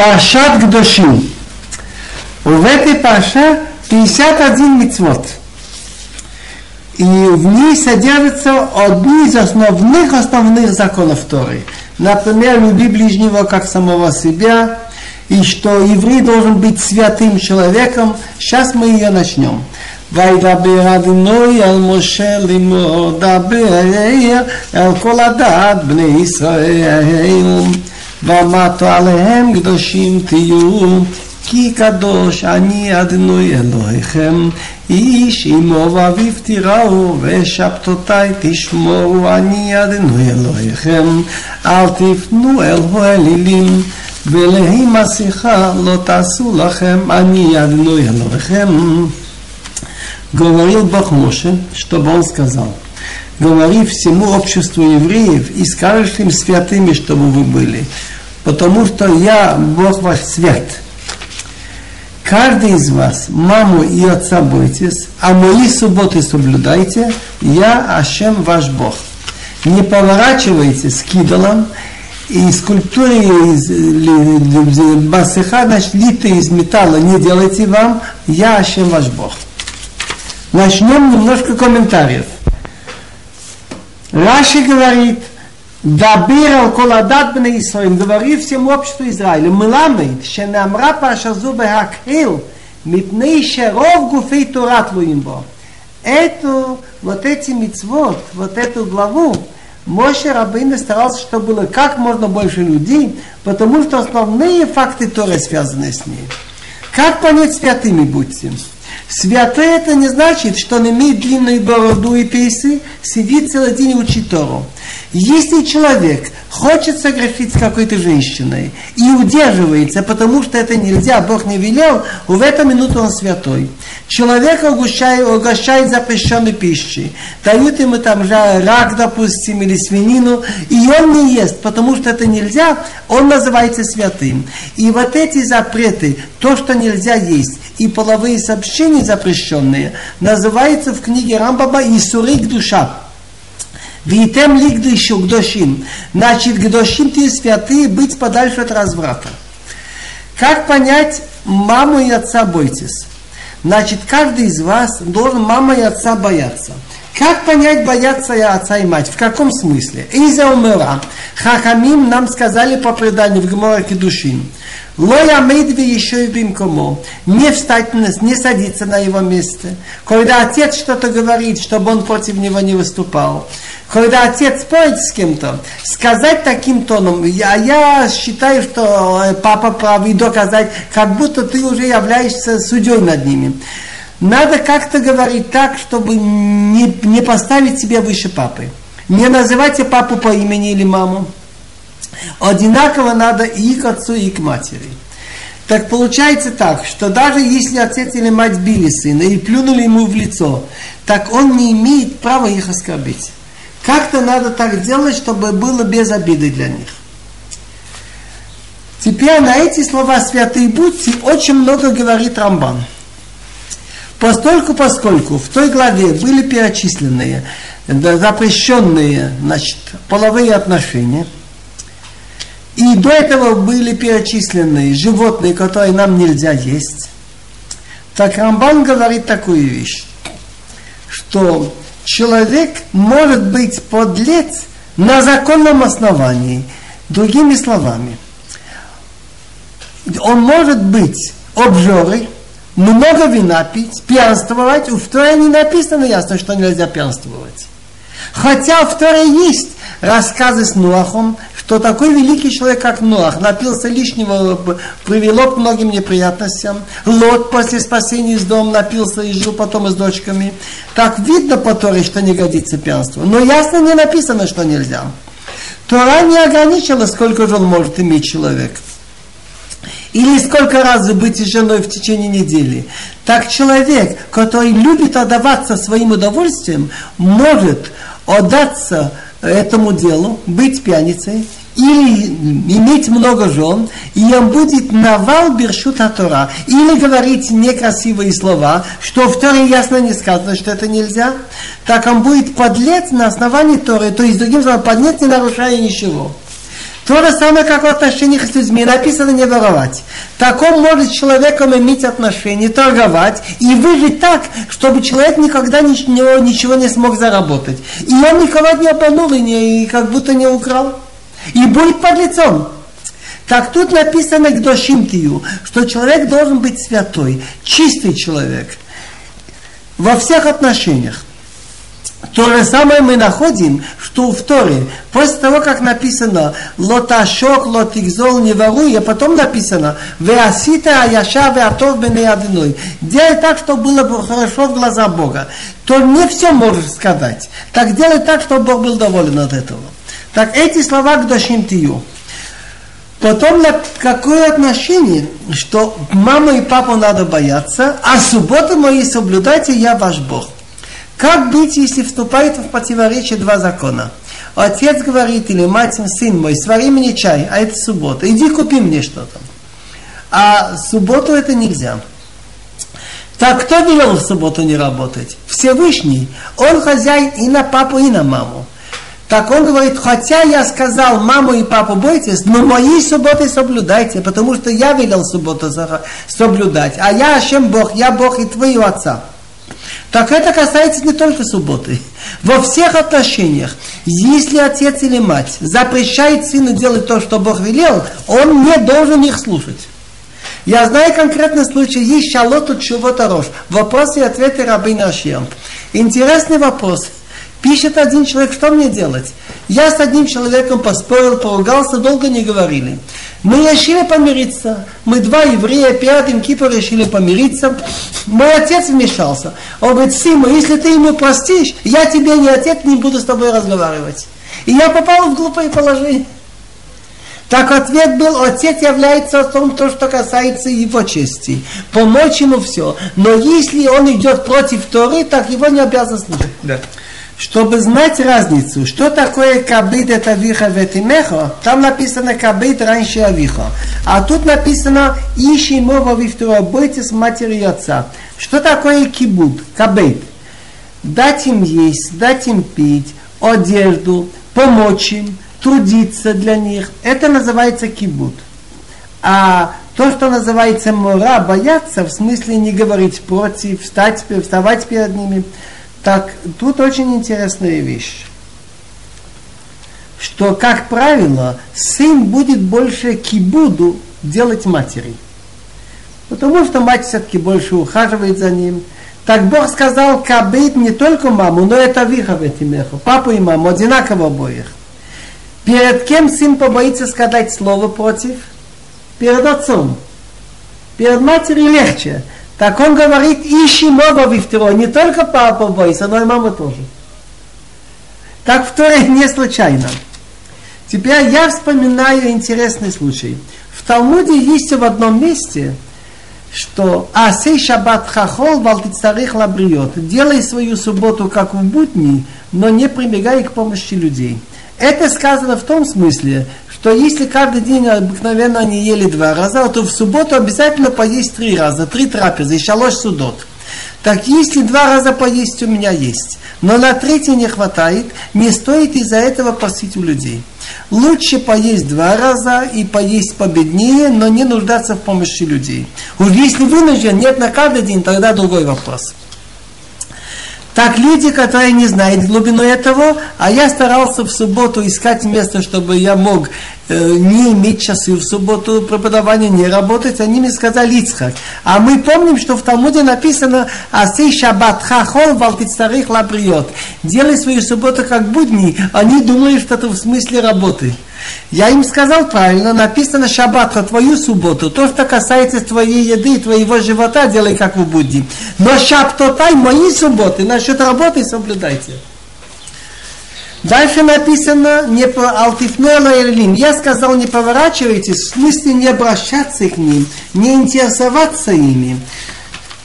Паршат Гдошим. В этой парше 51 мецвод. И в ней содержатся одни из основных основных законов Торы. Например, люби ближнего как самого себя, и что еврей должен быть святым человеком. Сейчас мы ее начнем. וידבר אדינוי על משה לאמור דבר אל כל הדת בני ישראל ואמרת עליהם קדושים תהיו כי קדוש אני אדינוי אלוהיכם איש אמו ואביו תיראו ושבתותי תשמורו אני אדינוי אלוהיכם אל תפנו אל האלילים ולהי מסכה לא תעשו לכם אני אדינוי אלוהיכם говорил Бог Моше, чтобы он сказал, говори всему обществу евреев и скажешь им святыми, чтобы вы были, потому что я Бог ваш свят. Каждый из вас маму и отца бойтесь, а мои субботы соблюдайте, я Ашем ваш Бог. Не поворачивайтесь к идолам, и скульптуры из басыха, значит, литые из металла не делайте вам, я Ашем ваш Бог. Начнем немножко комментариев. Раши говорит, Дабирал коладат бне Исраиль, говори всему обществу Израиля, мламид, шенамра пашазу бехакхил, мипней шеров гуфей турат луимбо. Эту, вот эти мицвод, вот эту главу, Моше Рабейна старался, чтобы было как можно больше людей, потому что основные факты Торы связаны с ней. Как понять святыми будьте? Святой это не значит, что он имеет длинную бороду и пейсы, сидит целый день и учит Тору. Если человек хочет согрешить с какой-то женщиной и удерживается, потому что это нельзя, Бог не велел, в эту минуту он святой. Человек угощает, угощает запрещенной пищей, дают ему там же рак, допустим, или свинину, и он не ест, потому что это нельзя, он называется святым. И вот эти запреты, то, что нельзя есть, и половые сообщения запрещенные, называется в книге Рамбаба «Исурик душа». Витем лик еще гдошим. Значит, гдошим ты святые, быть подальше от разврата. Как понять маму и отца бойтесь? Значит, каждый из вас должен мама и отца бояться. Как понять бояться я отца и мать? В каком смысле? Иза умера. Хахамим нам сказали по преданию в Гморах и Душим. Лоя Мейдви еще и бимкому. Не встать, не садиться на его месте. Когда отец что-то говорит, чтобы он против него не выступал. Когда отец спорит с кем-то, сказать таким тоном, я, я считаю, что э, папа прав, и доказать, как будто ты уже являешься судьей над ними. Надо как-то говорить так, чтобы не, не поставить себя выше папы. Не называйте папу по имени или маму. Одинаково надо и к отцу, и к матери. Так получается так, что даже если отец или мать били сына и плюнули ему в лицо, так он не имеет права их оскорбить. Как-то надо так делать, чтобы было без обиды для них. Теперь на эти слова святые будьте очень много говорит Рамбан. Постольку, поскольку в той главе были перечисленные запрещенные значит, половые отношения, и до этого были перечислены животные, которые нам нельзя есть, так Рамбан говорит такую вещь, что человек может быть подлец на законном основании. Другими словами, он может быть обжорой, много вина пить, пьянствовать. У Торе не написано ясно, что нельзя пьянствовать. Хотя в Торе есть рассказы с Нуахом, что такой великий человек, как Нуах, напился лишнего, привело к многим неприятностям. Лот после спасения из дома напился и жил потом с дочками. Так видно по Торе, что не годится пьянство. Но ясно не написано, что нельзя. Тора не ограничила, сколько жен может иметь человек или сколько раз быть женой в течение недели. Так человек, который любит отдаваться своим удовольствием, может отдаться этому делу, быть пьяницей, или иметь много жен, и он будет навал бершут Тора, или говорить некрасивые слова, что в Торе ясно не сказано, что это нельзя, так он будет подлец на основании Торы, то есть, другим словом, подлец не нарушая ничего. То же самое, как в отношениях с людьми. Написано не воровать. Таком может человеком иметь отношения, торговать и выжить так, чтобы человек никогда ничего, ничего не смог заработать. И он никого не обманул и, не, и как будто не украл. И будет под лицом. Так тут написано к Дошимтию, что человек должен быть святой, чистый человек во всех отношениях. То же самое мы находим, что в Торе, после того, как написано «Лоташок, лотикзол, не воруй», а потом написано «Веасита аяша веатов бене одиной». Делай так, чтобы было хорошо в глаза Бога. То не все можешь сказать. Так делай так, чтобы Бог был доволен от этого. Так эти слова к Дашим Тию. Потом какое отношение, что мама и папу надо бояться, а субботу мои соблюдайте, я ваш Бог. Как быть, если вступает в противоречие два закона? Отец говорит или мать, сын мой, свари мне чай, а это суббота, иди купи мне что-то. А субботу это нельзя. Так кто велел в субботу не работать? Всевышний. Он хозяин и на папу, и на маму. Так он говорит, хотя я сказал, маму и папу бойтесь, но мои субботы соблюдайте, потому что я велел субботу соблюдать. А я, чем Бог, я Бог и твоего отца. Так это касается не только субботы. Во всех отношениях, если отец или мать запрещает сыну делать то, что Бог велел, он не должен их слушать. Я знаю конкретный случай, есть шалоту чего-то рожь. Вопросы и ответы рабы Ашьям. Интересный вопрос. Пишет один человек, что мне делать? Я с одним человеком поспорил, поругался, долго не говорили. Мы решили помириться. Мы два еврея, пятым Кипр решили помириться. Мой отец вмешался. Он говорит, Сима, если ты ему простишь, я тебе не отец, не буду с тобой разговаривать. И я попал в глупое положение. Так ответ был, отец является отцом то, что касается его чести. Помочь ему все. Но если он идет против Торы, так его не обязан слушать. Да чтобы знать разницу, что такое кабит это виха ветимеха, там написано кабит раньше авиха. А тут написано ищи мова вифтура, бойтесь матери отца. Что такое кибут, кабит? Дать им есть, дать им пить, одежду, помочь им, трудиться для них. Это называется кибут. А то, что называется мора, бояться, в смысле не говорить против, встать, вставать перед ними – так тут очень интересная вещь, что, как правило, сын будет больше кибуду делать матери. Потому что мать все-таки больше ухаживает за ним. Так Бог сказал, кабит не только маму, но это виха в этимеху. Папу и маму одинаково обоих. Перед кем сын побоится сказать слово против? Перед отцом. Перед матерью легче. Так он говорит, ищи моба вифтеро, не только папа бойся, но и мама тоже. Так в Торе не случайно. Теперь я вспоминаю интересный случай. В Талмуде есть в одном месте, что Асей Шаббат Хахол Валтицарих Лабриот. Делай свою субботу как в будни, но не прибегай к помощи людей. Это сказано в том смысле, что если каждый день обыкновенно они ели два раза, то в субботу обязательно поесть три раза, три трапезы, шалош судот. Так если два раза поесть у меня есть, но на третий не хватает, не стоит из-за этого просить у людей. Лучше поесть два раза и поесть победнее, но не нуждаться в помощи людей. Уж если вынужден, нет на каждый день, тогда другой вопрос. Так люди, которые не знают глубину этого, а я старался в субботу искать место, чтобы я мог э, не иметь часы в субботу преподавания, не работать, они мне сказали Ицхак. А мы помним, что в Талмуде написано «Асей шаббат хахол валтицарих лабриот». Делай свою субботу как будни, они думают, что это в смысле работы. Я им сказал правильно, написано шаббат, а твою субботу, то, что касается твоей еды, твоего живота, делай как вы будете. Но шаптотай, мои субботы, насчет работы соблюдайте. Дальше написано, не по алтифнела Я сказал, не поворачивайтесь, в смысле не обращаться к ним, не интересоваться ими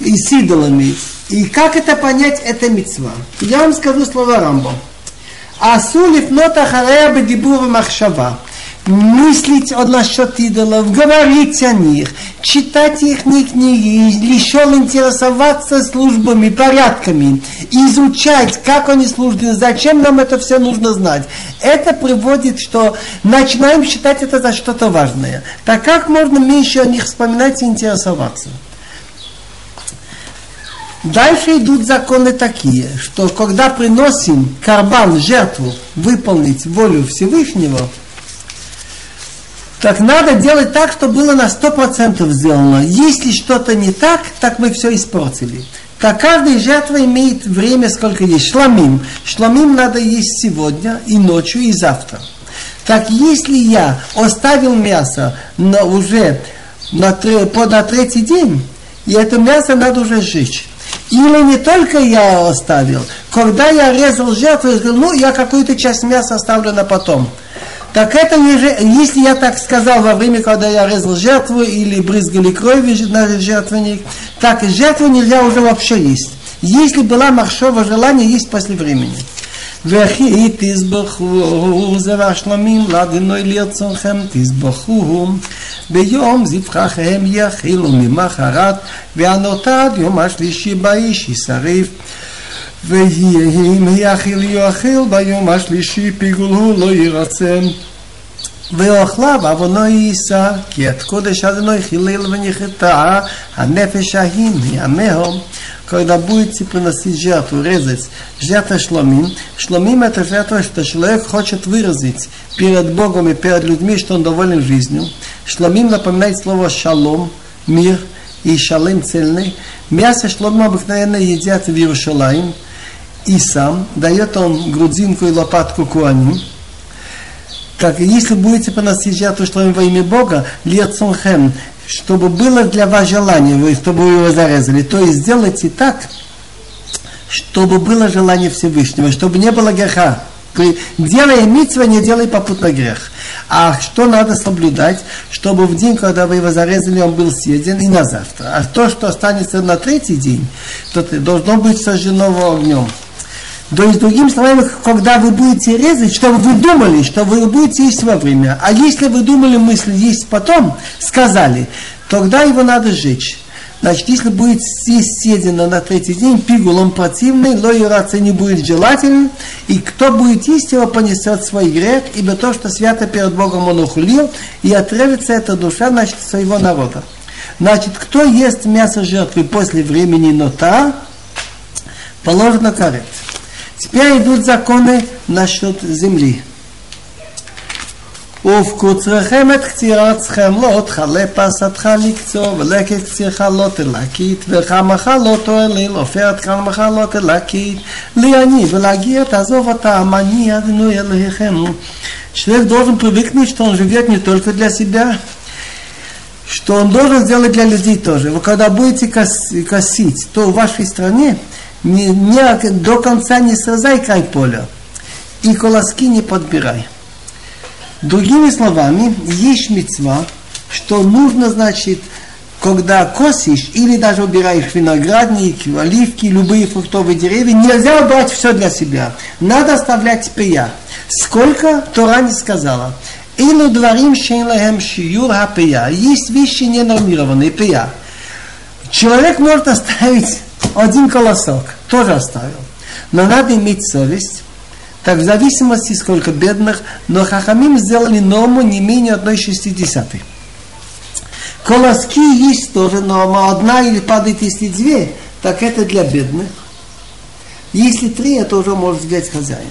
и с. И как это понять, это мецва. Я вам скажу слова Рамбо. Асу лифнот ахарея бедибур махшава. мыслить насчет идолов, говорить о них, читать их книги, еще интересоваться службами, порядками, изучать, как они служат, зачем нам это все нужно знать. Это приводит, что начинаем считать это за что-то важное. Так как можно меньше о них вспоминать и интересоваться? Дальше идут законы такие, что когда приносим карбан, жертву, выполнить волю Всевышнего, так надо делать так, чтобы было на сто процентов сделано. Если что-то не так, так мы все испортили. Так каждая жертва имеет время, сколько есть. Шламим. Шламим надо есть сегодня, и ночью, и завтра. Так если я оставил мясо на, уже на, по, на третий день, и это мясо надо уже сжечь. Или не только я оставил. Когда я резал жертву, я сказал, ну, я какую-то часть мяса оставлю на потом. Так это если я так сказал во время, когда я резал жертву или брызгали кровью на жертвенник, так жертву нельзя уже вообще есть. Если была маршова желание есть после времени. וכי תזבחו זרע שלמים לאדינוי לרצונכם תזבחו. ביום זבחכם יכילו ממחרת והנותר יום השלישי באיש ישרף. ואם יאכיל יאכיל ביום השלישי פיגול הוא לא ירצם. ואוכליו עוונו יישא כי את קודש אדוני חילל ונחתה הנפש ההיא מימיהו когда будете приносить жертву, резать жертва шломим, шломим это жертва, что человек хочет выразить перед Богом и перед людьми, что он доволен жизнью. Шломим напоминает слово шалом, мир и шалым цельный. Мясо шломим обыкновенно едят в Иерушалаим, и сам дает он грудинку и лопатку куаним. Так, если будете приносить жертву шломим во имя Бога, лецонхем, чтобы было для вас желание, вы, чтобы вы его зарезали. То есть сделайте так, чтобы было желание Всевышнего, чтобы не было греха. Делая митцва, не делай попутно грех. А что надо соблюдать, чтобы в день, когда вы его зарезали, он был съеден и на завтра. А то, что останется на третий день, то должно быть сожжено огнем. То есть, другими словами, когда вы будете резать, чтобы вы думали, что вы будете есть во время. А если вы думали мысли есть потом, сказали, тогда его надо сжечь. Значит, если будет есть съедено на третий день, пигул он противный, лоирация не будет желательным, и кто будет есть его, понесет свой грех, ибо то, что свято перед Богом он ухулил, и отрывится эта душа, значит, своего народа. Значит, кто ест мясо жертвы после времени нота, положено карет. Теперь идут законы насчет земли. ובקוצרכם את קצירתכם לא תכלה פסתך לקצור ולקט קצירך לא תלקית וחמך לא תועליל עופרת חמך לא תלקית לעני ולהגיע תעזוב אותם אני אדוני אלוהיכם Человек должен привыкнуть, что он живет не только для себя, что он должен сделать для людей тоже. Вы когда будете косить, то в вашей стране не, не, до конца не срезай край поля и колоски не подбирай. Другими словами, есть мецва, что нужно, значит, когда косишь или даже убираешь виноградник, оливки, любые фруктовые деревья, нельзя убрать все для себя. Надо оставлять пия. Сколько Тора не сказала. Илу дворим шейнлахем шиюр хапия. Есть вещи ненормированные, пия. Человек может оставить один колосок, тоже оставил. Но надо иметь совесть. Так в зависимости, сколько бедных, но Хахамим сделали норму не менее одной шестидесятой. Колоски есть тоже норма, одна или падает, если две, так это для бедных. Если три, это уже может взять хозяин.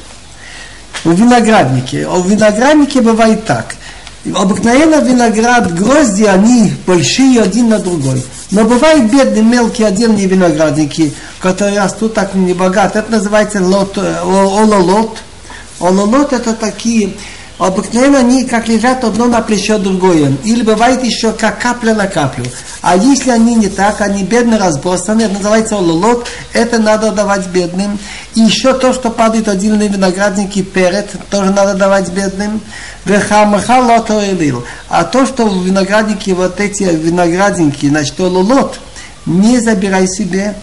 В винограднике. В винограднике бывает так. Обыкновенно виноград, грозди, они большие один на другой. Но бывают бедные, мелкие, отдельные виноградники, которые растут так не богато. Это называется лот, э, ололот. Ололот это такие, обыкновенно они как лежат одно на плечо другое. Или бывает еще как капля на каплю. А если они не так, они бедно разбросаны, это называется ололот, это надо давать бедным. И еще то, что падает отдельные виноградники перед, тоже надо давать бедным. А то, что в винограднике вот эти виноградники, значит, ололот, не забирай себе.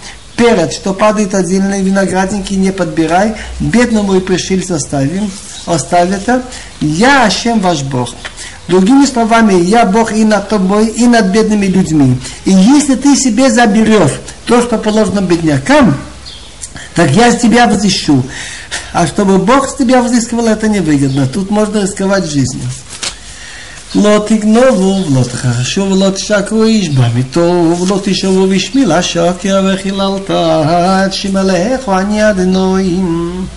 Перед, что падает отдельные виноградники, не подбирай. Бедному и пришельцу оставим, оставь это. Я Ашем ваш Бог. Другими словами, я Бог и над тобой, и над бедными людьми. И если ты себе заберешь то, что положено беднякам, так я с тебя взыщу. А чтобы Бог с тебя взыскивал, это невыгодно. Тут можно рисковать жизнью. לא תגנובו ולא תכחשו ולא תשקרו איש במיתו ולא תשאבו בשמי לשקר וחיללת עד שמלאך אני אדנועים.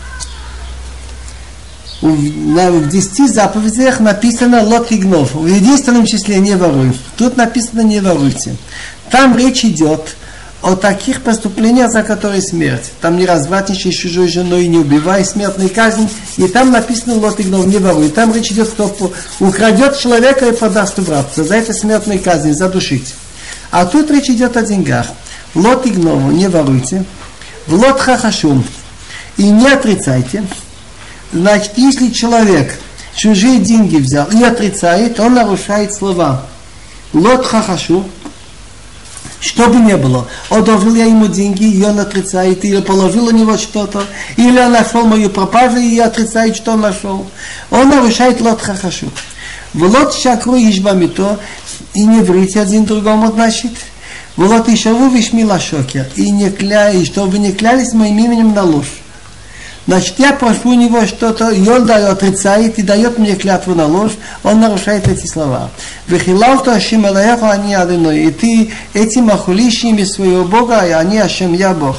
В десяти заповедях написано «лот игнов». В единственном числе «не воруй». Тут написано «не воруйте». Там речь идет о таких преступлениях, за которые смерть. Там не развратничай с чужой женой, не убивай, смертной казнь. И там написано лот игнов, не воруй. Там речь идет, кто украдет человека и продаст в. За это смертной казнь, задушить. А тут речь идет о деньгах. Лот игнову, не воруйте. В лот хахашум. И не отрицайте. Значит, если человек чужие деньги взял и отрицает, он нарушает слова. Лот хахашу, что бы ни было, одолжил я ему деньги, и он отрицает, или положил у него что-то, или он нашел мою пропажу и отрицает, что он нашел. Он нарушает лот хахашу. В лот шакру ишбамито, и не врите один другому, значит. В лот ишаву вишмила шокер, и не кля, и чтобы не клялись моим именем на ложь. Значит, я прошу у него что-то, и он дает, отрицает и дает мне клятву на ложь, он нарушает эти слова. Вехилалту Ашим Алаеху они Адыной, и ты этим охулишь своего Бога, и они Ашем я Бог.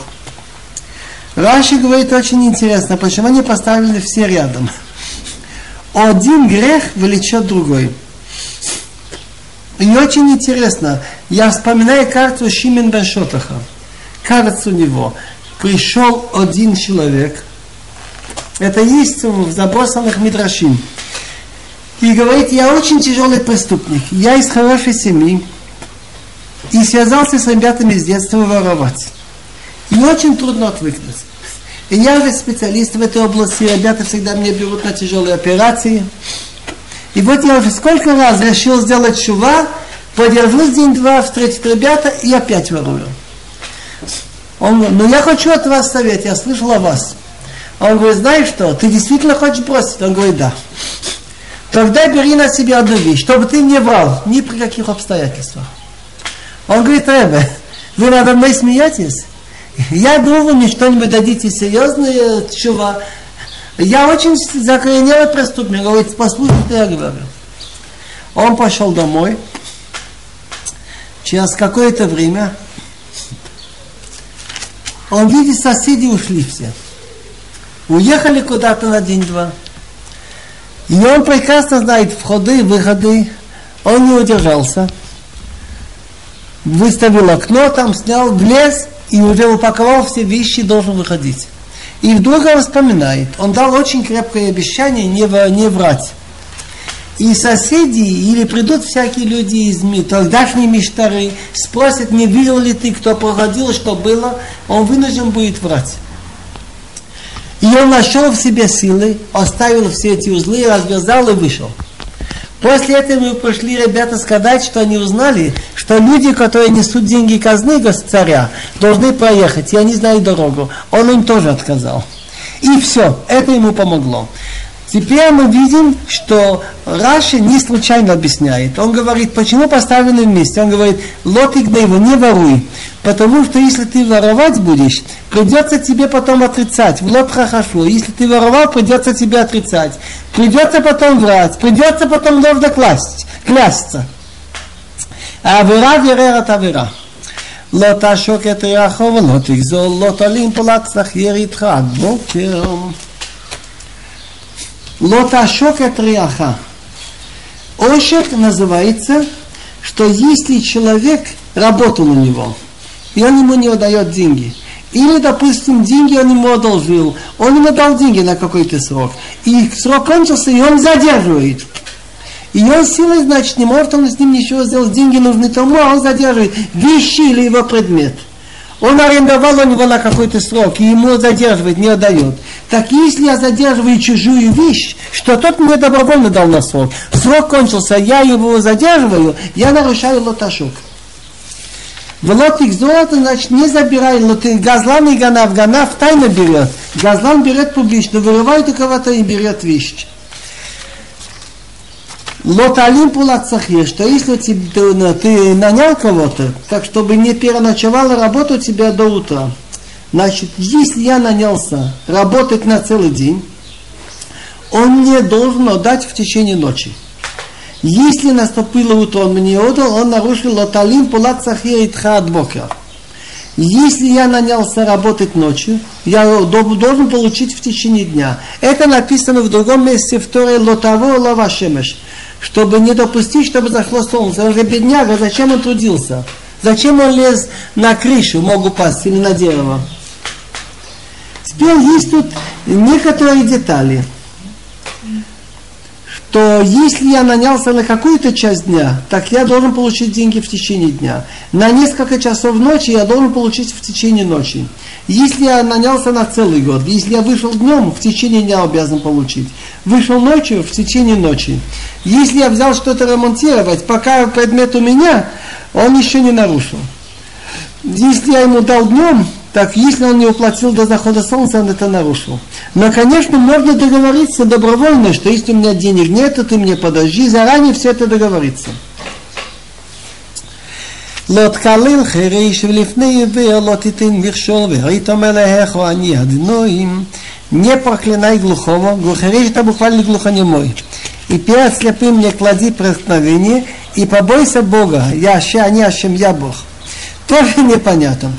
Раши говорит очень интересно, почему они поставили все рядом. Один грех влечет другой. И очень интересно, я вспоминаю карту Шимен Башотаха. Кажется у него, пришел один человек – это есть в забросанных Мидрашим. И говорит, я очень тяжелый преступник, я из хорошей семьи, и связался с ребятами с детства воровать. И очень трудно отвыкнуть. И я уже специалист в этой области, ребята всегда меня берут на тяжелые операции. И вот я уже сколько раз решил сделать шува, подержусь день-два, встретить ребята и опять ворую. Он говорит, ну я хочу от вас совет, я слышал о вас. Он говорит, знаешь что, ты действительно хочешь бросить? Он говорит, да. Тогда бери на себя одну вещь, чтобы ты не врал ни при каких обстоятельствах. Он говорит, Ребе, вы надо мной смеетесь? Я думаю, мне что-нибудь дадите серьезное чува. Я очень закоренелый преступник. Говорит, послушай, что я говорю. Он пошел домой. Через какое-то время он видит, соседи ушли все уехали куда-то на день-два. И он прекрасно знает входы и выходы. Он не удержался. Выставил окно, там снял, влез и уже упаковал все вещи, должен выходить. И вдруг он вспоминает, он дал очень крепкое обещание не, не врать. И соседи, или придут всякие люди из тогдашние мечтары, спросят, не видел ли ты, кто проходил, что было, он вынужден будет врать. И он нашел в себе силы, оставил все эти узлы, развязал и вышел. После этого пошли ребята сказать, что они узнали, что люди, которые несут деньги казны царя, должны проехать, и они знают дорогу. Он им тоже отказал. И все, это ему помогло. Теперь мы видим, что Раши не случайно объясняет. Он говорит, почему поставлены вместе. Он говорит, лотик да его не воруй. Потому что если ты воровать будешь, придется тебе потом отрицать. В лот хорошо, Если ты воровал, придется тебе отрицать. Придется потом врать. Придется потом должно класть, клясться. А вера верера та вера. Лота шокет рахова, лотик зол, лота лимпулат сахер итха. Бокером. Лоташок от риаха. Ошек называется, что если человек работал у него, и он ему не отдает деньги, или, допустим, деньги он ему одолжил, он ему дал деньги на какой-то срок, и срок кончился, и он задерживает. И он силой, значит, не может он с ним ничего сделать, деньги нужны тому, а он задерживает вещи или его предмет. Он арендовал у него на какой-то срок, и ему задерживает, не отдает. Так если я задерживаю чужую вещь, что тот мне добровольно дал на срок, срок кончился, я его задерживаю, я нарушаю лоташок. В лотик золота, значит, не забирай лоты. Газлан и ганав. Ганав тайно берет. Газлан берет публично, вырывает у кого-то и берет вещь. Лоталим пулацахир, что если ты, ты, ты нанял кого-то, так чтобы не переночевала работа у тебя до утра. Значит, если я нанялся работать на целый день, он мне должен отдать в течение ночи. Если наступило утро, он мне отдал, он нарушил лоталим пулацахир и тхадбокер. Если я нанялся работать ночью, я должен получить в течение дня. Это написано в другом месте в Торе Лотаво Лава Шемеш чтобы не допустить, чтобы зашло солнце. Он же бедняга, зачем он трудился? Зачем он лез на крышу, мог упасть, или на дерево? Теперь есть тут некоторые детали. Что если я нанялся на какую-то часть дня, так я должен получить деньги в течение дня. На несколько часов ночи я должен получить в течение ночи. Если я нанялся на целый год, если я вышел днем, в течение дня обязан получить. Вышел ночью, в течение ночи. Если я взял что-то ремонтировать, пока предмет у меня, он еще не нарушил. Если я ему дал днем, так если он не уплатил до захода солнца, он это нарушил. Но, конечно, можно договориться добровольно, что если у меня денег нет, то ты мне подожди, заранее все это договориться. לא תקלל חריש ולפני עיוור לא תיתן מכשול והיית מלאך אני אדינוים не проклинай глухого, глухарей это буквально глухонемой. И перед слепым не клади преткновение, и побойся Бога, я Аша, а не Ашем, я Бог. Тоже непонятно.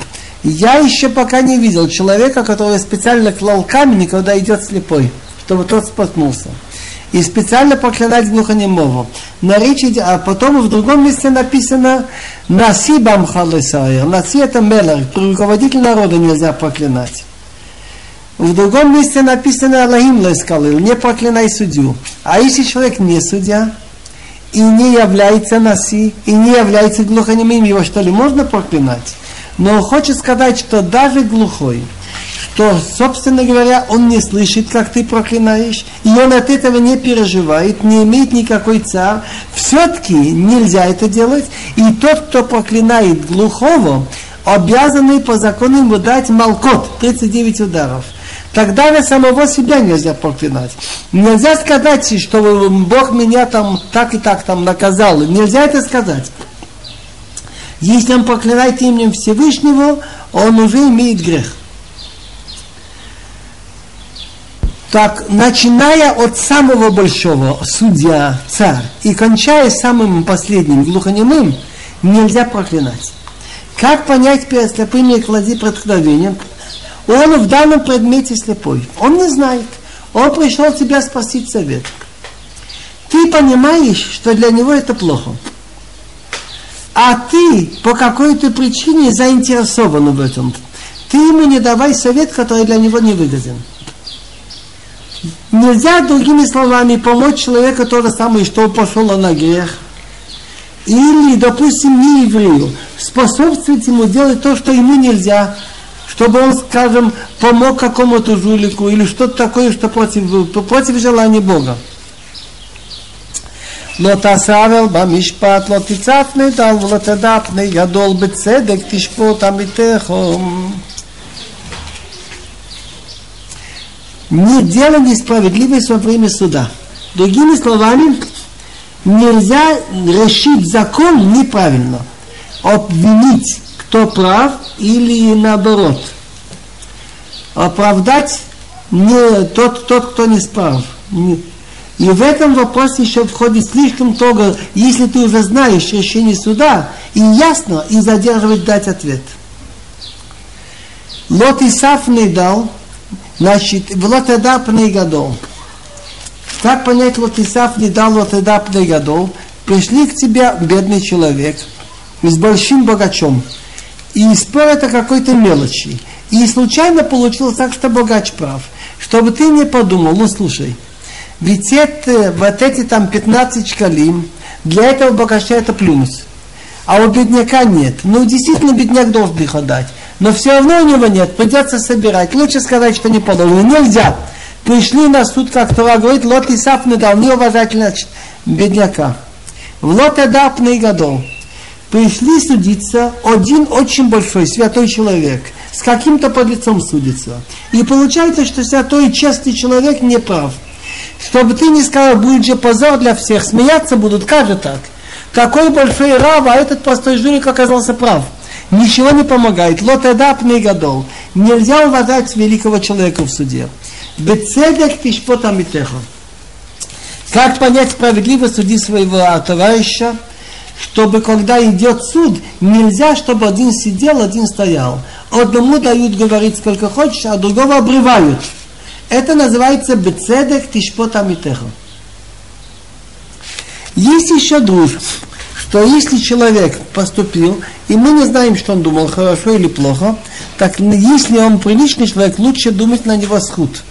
Я еще пока не видел человека, который специально клал камень, когда идет слепой, чтобы тот споткнулся. И специально проклинать глухонемого. На речь идет, а потом в другом месте написано «Наси бамхалысайр». Наси это мелер, руководитель народа нельзя проклинать. В другом месте написано Аллахим лескалил, не проклинай судью. А если человек не судья, и не является наси, и не является глухонемым, его что ли можно проклинать? Но хочет сказать, что даже глухой, что, собственно говоря, он не слышит, как ты проклинаешь, и он от этого не переживает, не имеет никакой царь, все-таки нельзя это делать, и тот, кто проклинает глухого, обязанный по закону ему дать малкот, 39 ударов тогда на самого себя нельзя проклинать. Нельзя сказать, что Бог меня там так и так там наказал. Нельзя это сказать. Если он проклинает именем Всевышнего, он уже имеет грех. Так, начиная от самого большого, судья, царь, и кончая самым последним, глухонемым, нельзя проклинать. Как понять перед слепыми клади преткновением? Он в данном предмете слепой. Он не знает. Он пришел тебя спросить совет. Ты понимаешь, что для него это плохо. А ты по какой-то причине заинтересован в этом. Ты ему не давай совет, который для него не выгоден. Нельзя, другими словами, помочь человеку то же самое, что пошел на грех. Или, допустим, не еврею. Способствовать ему делать то, что ему нельзя чтобы он, скажем, помог какому-то жулику или что-то такое, что против, против желания Бога. לא תעשה במשפט, לא תצף נדל ולא תדע פני גדול בצדק תשפוט עמיתך. Не делай несправедливость во время суда. Другими словами, нельзя решить закон неправильно. Обвинить кто прав или наоборот. Оправдать не тот, тот кто не справ. И в этом вопросе еще входит слишком много, если ты уже знаешь решение суда, и ясно, и задерживать дать ответ. לא תשא פני דל, значит, ולא תהדר פני גדול. Как понять לא תשא פני דל לא תהדר פני גדול? Пришли к тебе бедный человек с большим богачом и спор это какой-то мелочи. И случайно получилось так, что богач прав. Чтобы ты не подумал, ну слушай, ведь это, вот эти там 15 שקלים, для этого богача это плюнуть. А у бедняка нет. Ну, действительно, бедняк должен их отдать. Но все равно у него нет, придется собирать. Лучше сказать, что не подумал. Нельзя. Пришли на суд, как Тора говорит, лот и саф не дал, неуважательно бедняка. В лот эдап не гадол пришли судиться один очень большой святой человек, с каким-то подлецом судится. И получается, что святой честный человек не прав. Чтобы ты не сказал, будет же позор для всех, смеяться будут, как же так? Какой большой рав, а этот простой жулик оказался прав. Ничего не помогает. Лотедап не гадол. Нельзя уважать великого человека в суде. Бецедек тишпота митеха. Как понять справедливо суди своего товарища, чтобы когда идет суд, нельзя, чтобы один сидел, один стоял. Одному дают говорить сколько хочешь, а другого обрывают. Это называется бецедек тишпота митеха. Есть еще дружба, что если человек поступил, и мы не знаем, что он думал, хорошо или плохо, так если он приличный человек, лучше думать на него схуд.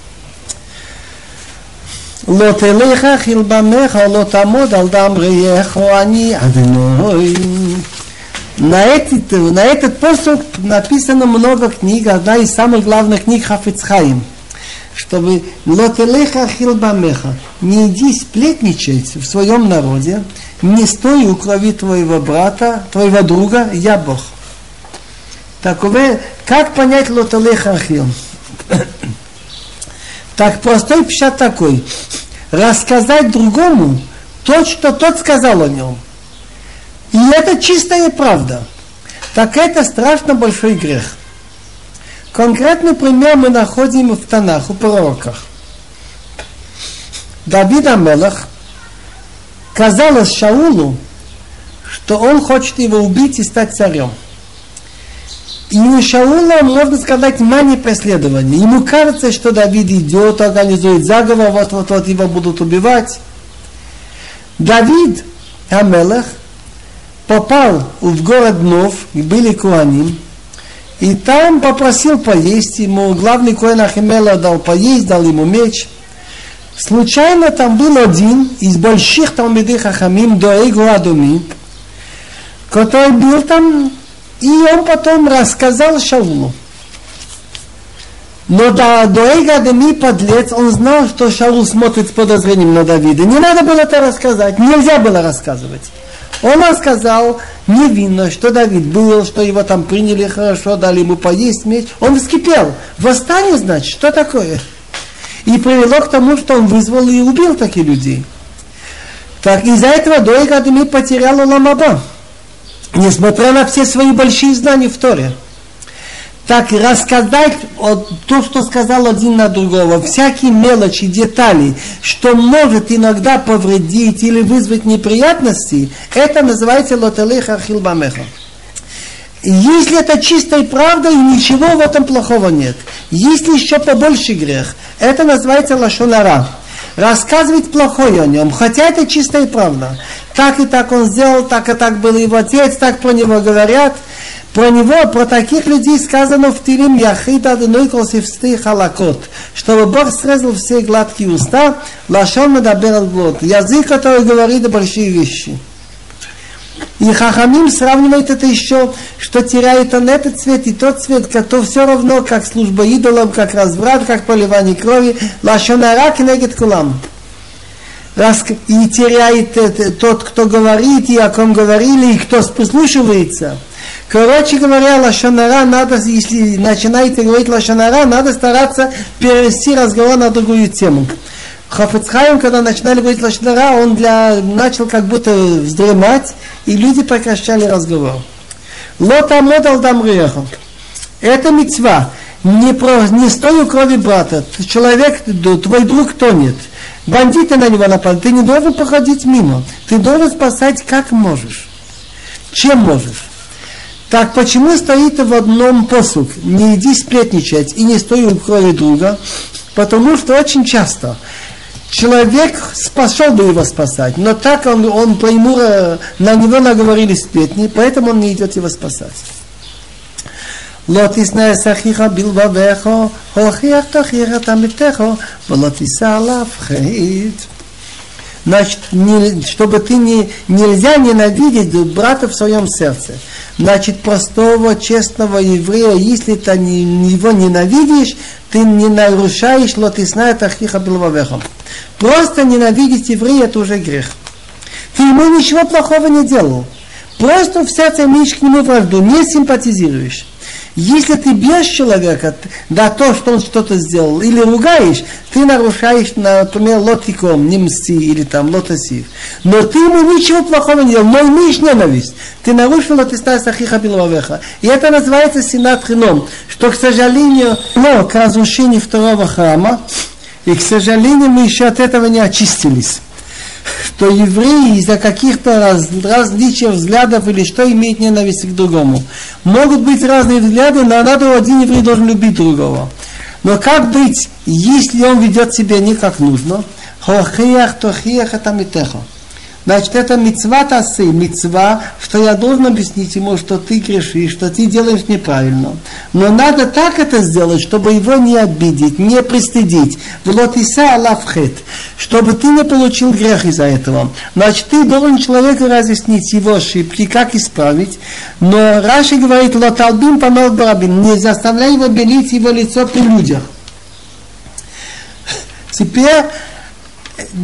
לא תלך אכיל במך, לא תעמוד על דם רעייך, אני אדינוי. На этот, на этот посох написано много книг, одна из самых главных книг Хафицхаим, чтобы лотелеха хилбамеха, не иди сплетничать в своем народе, не стой у крови твоего брата, твоего друга, я Бог. Так, как понять лотелеха хил? Так простой пищат такой. Рассказать другому то, что тот сказал о нем. И это чистая правда. Так это страшно большой грех. Конкретный пример мы находим в Танах, у пророках. Давид Амелах казалось Шаулу, что он хочет его убить и стать царем. И у Шаула, можно сказать, мани преследования. Ему кажется, что Давид идет, организует заговор, вот-вот-вот его будут убивать. Давид, Амелах, попал в город Нов, были Куаним, и там попросил поесть ему, главный Коэн Ахимела дал поесть, дал ему меч. Случайно там был один из больших Талмиды Хахамим, Доэгу Адуми, который был там и он потом рассказал Шаулу. Но до, до Эйгадеми подлец, он знал, что Шаул смотрит с подозрением на Давида. Не надо было это рассказать, нельзя было рассказывать. Он рассказал невинно, что Давид был, что его там приняли хорошо, дали ему поесть меч. Он вскипел. Восстание, значит, что такое? И привело к тому, что он вызвал и убил таких людей. Так из-за этого Доик Адеми потерял Ламаба несмотря на все свои большие знания в Торе. Так рассказать то, что сказал один на другого, всякие мелочи, детали, что может иногда повредить или вызвать неприятности, это называется лотелеха хилбамеха. Если это чистая правда, и ничего в этом плохого нет. Если еще побольше грех, это называется лашонара рассказывать плохое о нем, хотя это чистая правда. Так и так он сделал, так и так был его отец, так про него говорят. Про него, про таких людей сказано в Тилим Яхида Денойкосивстый халакот, чтобы Бог срезал все гладкие уста, лашон медабер глот, язык, который говорит большие вещи. И Хахамим сравнивает это еще, что теряет он этот цвет и тот цвет, то все равно, как служба идолам, как разврат, как поливание крови, лашонара кнегет кулам. И теряет тот, кто говорит, и о ком говорили, и кто прислушивается. Короче говоря, лашонара надо, если начинаете говорить лашонара, надо стараться перевести разговор на другую тему. Хафицхайм, когда начинали говорить Лашнара, он для, начал как будто вздремать, и люди прекращали разговор. Лота модал дамриеха. Это мецва. Не, про, не стой у крови брата. Человек, твой друг тонет. Бандиты на него напали. Ты не должен проходить мимо. Ты должен спасать как можешь. Чем можешь. Так почему стоит в одном посук? Не иди сплетничать и не стой у крови друга. Потому что очень часто человек пошел бы его спасать, но так он, он по ему, э, на него наговорили сплетни, поэтому он не идет его спасать. לא תשנא את אחיך בלבביך, הוכיח תוכיח את עמיתך, ולא תישא עליו חטא. Значит, не, чтобы ты не, нельзя ненавидеть брата в своем сердце. Значит, простого, честного еврея, если ты не, его ненавидишь, ты не нарушаешь лотисна тахиха белвавеха. Просто ненавидеть еврея это уже грех. Ты ему ничего плохого не делал. Просто в сердце имеешь к нему вражду, не симпатизируешь. Если ты бьешь человека да то, что он что-то сделал, или ругаешь, ты нарушаешь, например, лотиком, не мсти, или там лотосив. Но ты ему ничего плохого не делал, но имеешь ненависть. Ты нарушил лотиста сахиха биловавеха. И это называется синат хином, что, к сожалению, но к разрушению второго храма, и, к сожалению, мы еще от этого не очистились что евреи из-за каких-то раз, различий взглядов или что имеют ненависть к другому. Могут быть разные взгляды, но надо один еврей должен любить другого. Но как быть, если он ведет себя не как нужно? Хохиях, тохиях, это митехо. Значит, это мецва тасы, мецва, что я должен объяснить ему, что ты грешишь, что ты делаешь неправильно. Но надо так это сделать, чтобы его не обидеть, не пристыдить. Влотиса алафхет, чтобы ты не получил грех из-за этого. Значит, ты должен человеку разъяснить его ошибки, как исправить. Но Раши говорит, лоталбим помог барабим, не заставляй его белить его лицо при людях. Теперь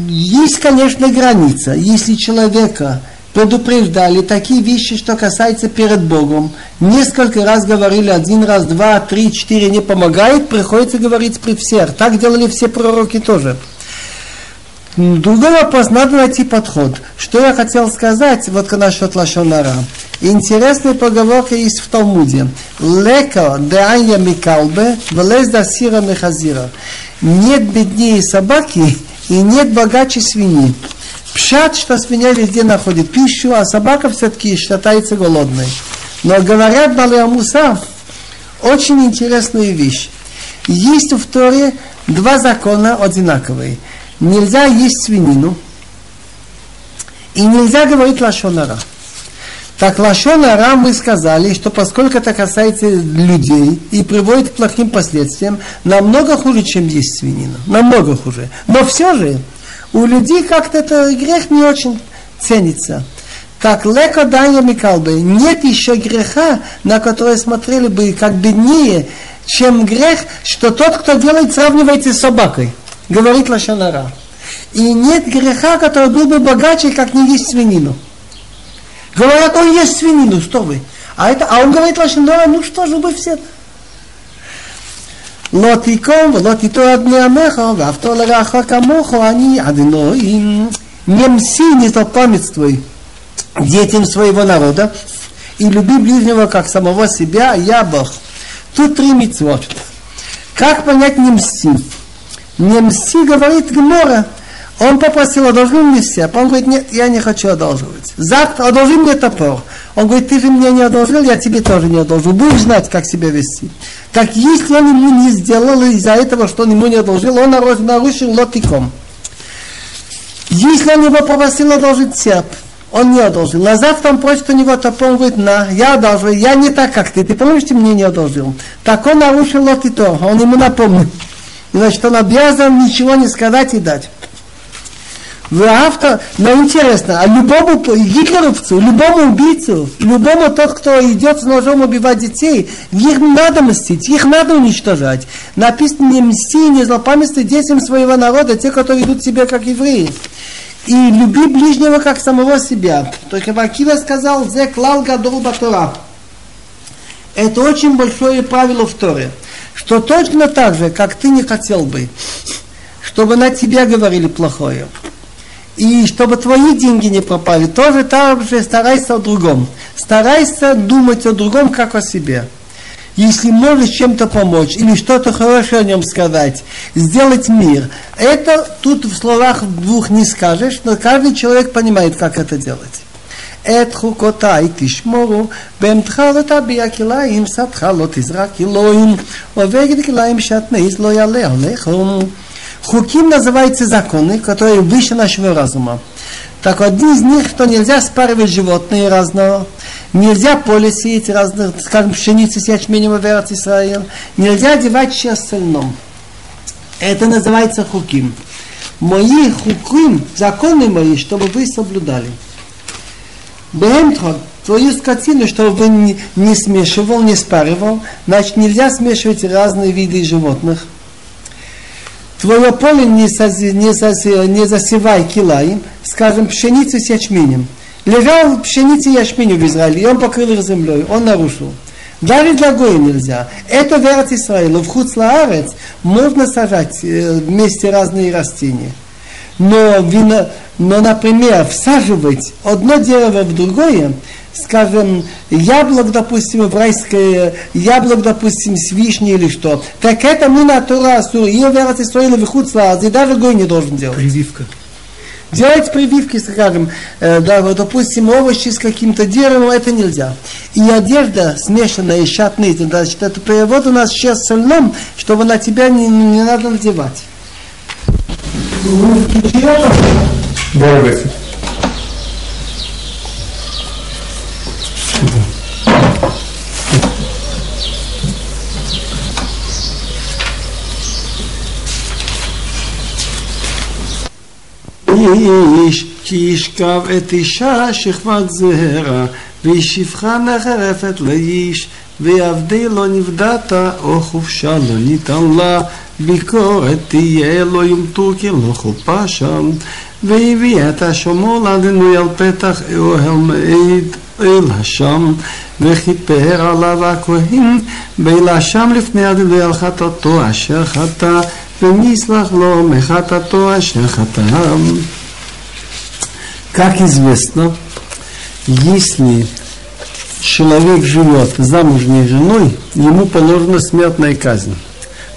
есть, конечно, граница. Если человека предупреждали такие вещи, что касается перед Богом, несколько раз говорили, один раз, два, три, четыре, не помогает, приходится говорить при всех. Так делали все пророки тоже. Другой вопрос, надо найти подход. Что я хотел сказать, вот насчет Лашонара. Интересная поговорка есть в Талмуде. Лека деанья микалбе, влез да сира мехазира. Нет беднее собаки, и нет богаче свиньи. Пшат, что свинья везде находит пищу, а собака все-таки считается голодной. Но говорят Балиамуса очень интересная вещь. Есть в Торе два закона одинаковые. Нельзя есть свинину, и нельзя говорить лашонара. Так лашонара мы сказали, что поскольку это касается людей и приводит к плохим последствиям, намного хуже, чем есть свинина. Намного хуже. Но все же у людей как-то это грех не очень ценится. Так, леко дания микалбы. Нет еще греха, на который смотрели бы как беднее, чем грех, что тот, кто делает, сравнивается с собакой. Говорит Лашанара. И нет греха, который был бы богаче, как не есть свинину. Говорят, он ест свинину, что вы? А, это, а он говорит лошадь, ну что же вы все? לא תיקום ולא תיטור עד בני עמך ואהבת לרעך כמוך אני אדינוים не мси, не запамятствуй детям своего народа и люби ближнего как самого себя, я Бог. Тут три митцвот. Как понять не мси? Не мси говорит Гмора, он попросил, одолжи мне сеп. Он говорит, нет, я не хочу одолживать. Завтра одолжи мне топор. Он говорит, ты же мне не одолжил, я тебе тоже не одолжу. Будешь знать, как себя вести. Так если он ему не сделал из-за этого, что он ему не одолжил, он нарушил лотиком. Если он его попросил одолжить сеп, он не одолжил. А завтра он просит у него топор, он говорит, на, я одолжил, я не так, как ты. Ты помнишь, ты мне не одолжил? Так он нарушил лотито, он ему напомнил. Значит, он обязан ничего не сказать и дать. Вы автор, но интересно, а любому гитлеровцу, любому убийцу, любому тот, кто идет с ножом убивать детей, их надо мстить, их надо уничтожать. Написано, не мсти, не злопамятствуй детям своего народа, те, которые идут себе как евреи. И люби ближнего как самого себя. Только Акива сказал, зе клал гадол батура. Это очень большое правило в Торе, что точно так же, как ты не хотел бы, чтобы на тебя говорили плохое, и чтобы твои деньги не пропали, тоже так же старайся о другом. Старайся думать о другом, как о себе. Если можешь чем-то помочь или что-то хорошее о нем сказать, сделать мир, это тут в словах двух не скажешь, но каждый человек понимает, как это делать. את חוקותיי תשמורו, באמתך לא תביע כליים, שדך לא תזרק אלוהים, ובגד כליים שתנז לא יעלה עליכם. Хуким называются законы, которые выше нашего разума. Так один из них, что нельзя спаривать животные разного, нельзя поле сеять разных, скажем, пшеницу с ячменем в Израиль, нельзя одевать все остальном. Это называется хуким. Мои хуким, законы мои, чтобы вы соблюдали. Бемтхо, твою скотину, чтобы не, не смешивал, не спаривал, значит нельзя смешивать разные виды животных твое поле не, сози, не, сози, не засевай килаем, скажем, пшеницу с ячменем. Лежал пшеница и ячменю в Израиле, и он покрыл их землей, он нарушил. Даже для Гоя нельзя. Это вера Израиля. В Хуцлаарец можно сажать э, вместе разные растения. Но, вино, но, например, всаживать одно дерево в другое, скажем, яблок, допустим, в райское, яблок, допустим, с вишней или что, так это мы на Тора Асур, и вера Израиля в Хуцлаарец, и даже Гой не должен делать. Прививка. Делать прививки, скажем, э, да, вот, допустим, овощи с каким-то деревом, это нельзя. И одежда смешанная из шатны, значит, это перевод у нас сейчас сольном, чтобы на тебя не, не надо надевать. Дорогой. איש כי ישכב את אישה שכבת זרע וישפחה נחרפת לאיש ועבדי לא נבדתה או חופשה לא ניתן לה. ביקורת תהיה לו יומתו כי לא חופה שם. והביא את השומר לדינוי על פתח אוהל מעיד אל השם. וכיפר עליו הכהן ואלה שם לפני הדינוי על חטאתו אשר חטא венислах ло мехатато ашехатам. Как известно, если человек живет замужней женой, ему положена смертная казнь.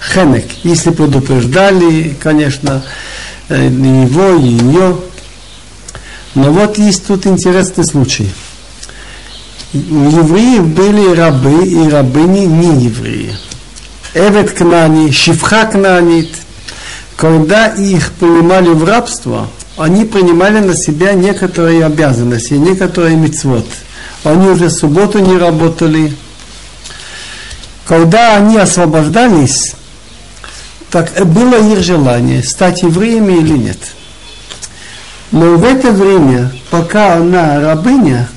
Хенек, если предупреждали, конечно, э, его и ее. Но вот есть тут интересный случай. У евреев были рабы и рабыни не евреи. Эвет Кнани, Шифха Кнанит. Когда их принимали в рабство, они принимали на себя некоторые обязанности, некоторые мецвод. Они уже субботу не работали. Когда они освобождались, так было их желание, стать евреями или нет. Но в это время, пока она рабыня,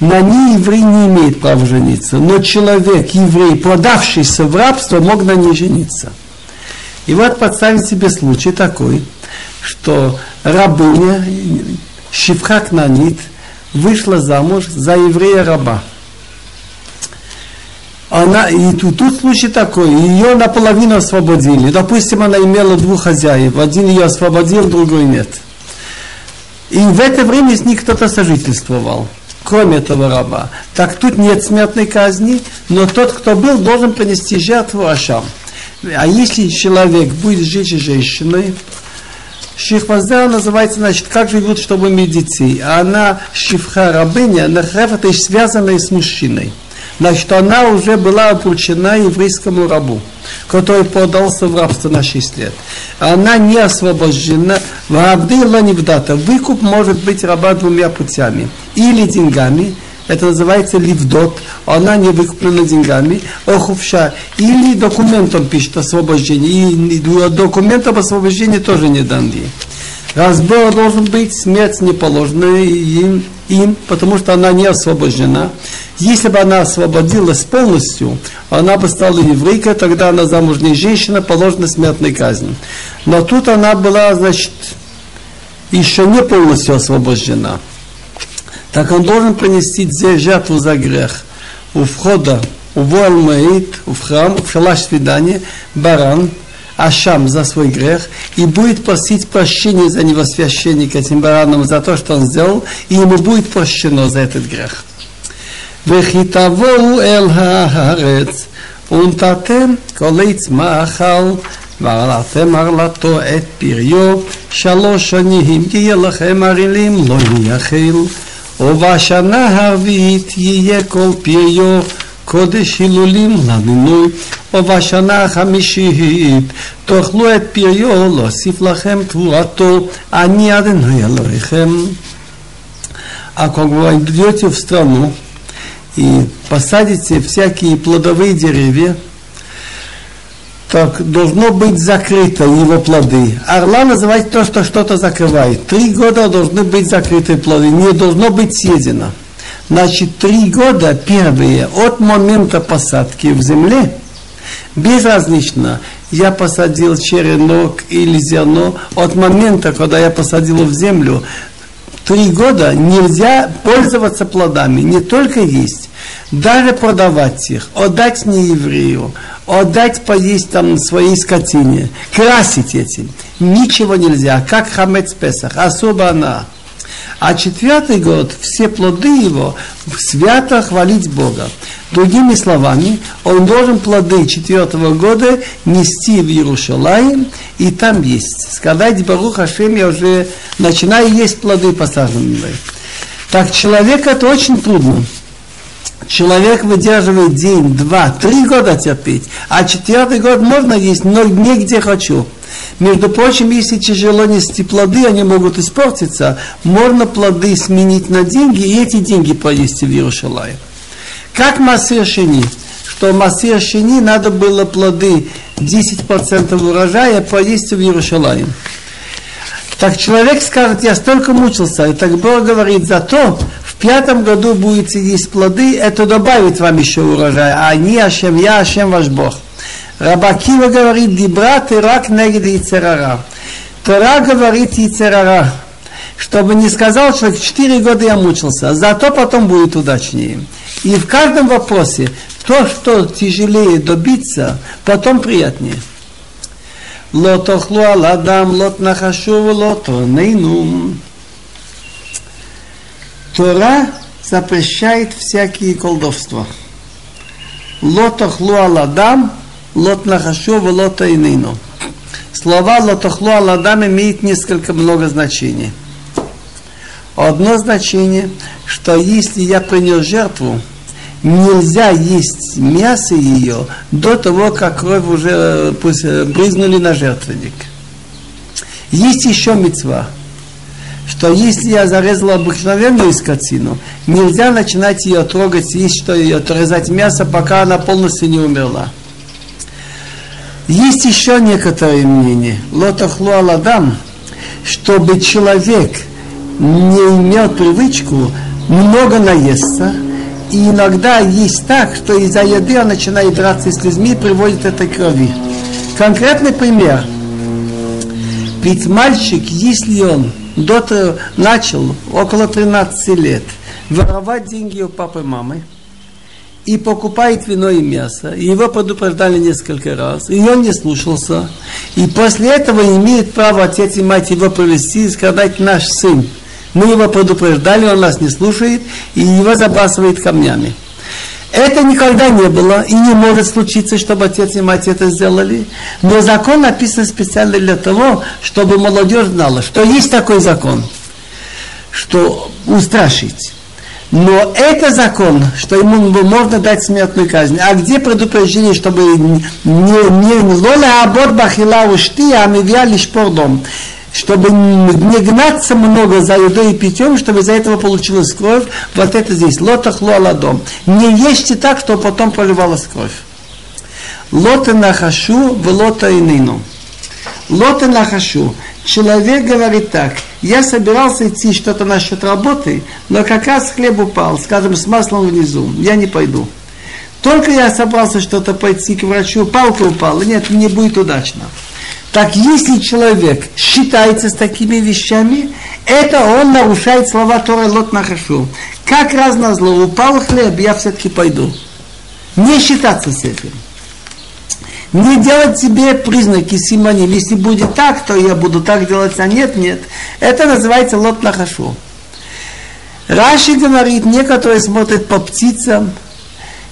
на ней еврей не имеет права жениться. Но человек, еврей, продавшийся в рабство, мог на ней жениться. И вот представить себе случай такой, что рабыня Шифхак Нанит вышла замуж за еврея раба. Она, и тут, тут случай такой, ее наполовину освободили. Допустим, она имела двух хозяев, один ее освободил, другой нет. И в это время с ней кто-то сожительствовал, кроме этого раба. Так тут нет смертной казни, но тот, кто был, должен принести жертву Ашам. А если человек будет жить с женщиной, Шихмаздера называется, значит, как живут, чтобы иметь детей. А она, шифха рабыня, нахреф, это связанная с мужчиной. Значит, она уже была обручена еврейскому рабу, который подался в рабство на 6 лет. Она не освобождена. В Абдилла Невдата. Выкуп может быть раба двумя путями. Или деньгами, это называется ливдот, она не выкуплена деньгами, охувша, или документом пишет освобождение, и документ об освобождении тоже не дан ей. Разбор должен быть, смерть не положена им, им, потому что она не освобождена. Если бы она освободилась полностью, она бы стала еврейкой, тогда она замужняя женщина, положена смертной казнь. Но тут она была, значит, еще не полностью освобождена так он должен принести жертву за грех. У входа, у Вуалмаид, в храм, в шалаш свидания, баран, Ашам за свой грех и будет просить прощения за него священник этим бараном за то, что он сделал, и ему будет прощено за этот грех. וכתבואו אל הארץ ונתתם כל עץ מאכל ועלתם ערלתו את פריו שלוש שנים כי יהיה לכם ערלים לא יאכל ובשנה הרביעית יהיה כל פריו קודש הילולים למינוי, ובשנה החמישית תאכלו את פריו, להוסיף לכם תבואתו, אני אדוני אלוהיכם. А когда вы идете в страну и посадите всякие плодовые деревья, так должно быть закрыто его плоды. Орла называется то, что что-то закрывает. Три года должны быть закрыты плоды, не должно быть съедено. Значит, три года первые от момента посадки в земле, безразлично, я посадил черенок или зерно, от момента, когда я посадил в землю, три года нельзя пользоваться плодами, не только есть. даже продавать их, отдать нееврею, отдать поесть там своей скотине, красить этим. Ничего нельзя, как хамец Песах, особо она. А четвертый год все плоды его свято хвалить Бога. Другими словами, он должен плоды четвертого года нести в Иерушалаим и там есть. Сказать Барух Ашем, я уже начинаю есть плоды посаженные. Так человеку это очень трудно. Человек выдерживает день, два, три года терпеть, а четвертый год можно есть, но негде хочу. Между прочим, если тяжело нести плоды, они могут испортиться, можно плоды сменить на деньги, и эти деньги поесть в Иерушалае. Как Масир Шини, что Масир Шини надо было плоды 10% урожая поесть в Иерушалае. Так человек скажет, я столько мучился, и так Бог говорит, зато в пятом году будете есть плоды, это добавит вам еще урожай. А не Ашем, я Ашем ваш Бог. Рабакива говорит, дебра рак негид и церара. Тора говорит и церара. Чтобы не сказал человек, четыре года я мучился, зато потом будет удачнее. И в каждом вопросе то, что тяжелее добиться, потом приятнее. Лотохлу аладам, лот нахашу, лот нейнум. Тора запрещает всякие колдовства. Лотохлу аладам, лот нахашу, лот айнину. Слова лотохлу аладам имеют несколько много значений. Одно значение, что если я принес жертву, нельзя есть мясо ее до того, как кровь уже пусть, э, брызнули на жертвенник. Есть еще мецва, что если я зарезал обыкновенную скотину, нельзя начинать ее трогать, есть что ее отрезать мясо, пока она полностью не умерла. Есть еще некоторые мнения. Лотахлу аладам, чтобы человек не имел привычку много наесться – и иногда есть так, что из-за еды он начинает драться с людьми и приводит это к крови. Конкретный пример. Ведь мальчик, если он до того начал около 13 лет воровать деньги у папы и мамы, и покупает вино и мясо, его предупреждали несколько раз, и он не слушался, и после этого имеет право отец и мать его привести и сказать наш сын, мы его предупреждали, он нас не слушает, и его забрасывает камнями. Это никогда не было и не может случиться, чтобы отец и мать это сделали. Но закон написан специально для того, чтобы молодежь знала, что есть такой закон, что устрашить. Но это закон, что ему можно дать смертную казнь. А где предупреждение, чтобы не, не, лола абот бахила ушти, а мивья лишь дом чтобы не гнаться много за едой и питьем, чтобы из-за этого получилась кровь, вот это здесь, лотах ладом. Не ешьте так, что потом поливалась кровь. Лота нахашу, в лота инину. Лота нахашу. Человек говорит так, я собирался идти что-то насчет работы, но как раз хлеб упал, скажем, с маслом внизу, я не пойду. Только я собрался что-то пойти к врачу, палка упала, нет, мне будет удачно. Так если человек считается с такими вещами, это он нарушает слова Тора Лот Нахашу. Как раз на зло упал хлеб, я все-таки пойду. Не считаться с этим. Не делать себе признаки симоним. Если будет так, то я буду так делать, а нет, нет. Это называется лот нахашу. Раши говорит, некоторые смотрят по птицам,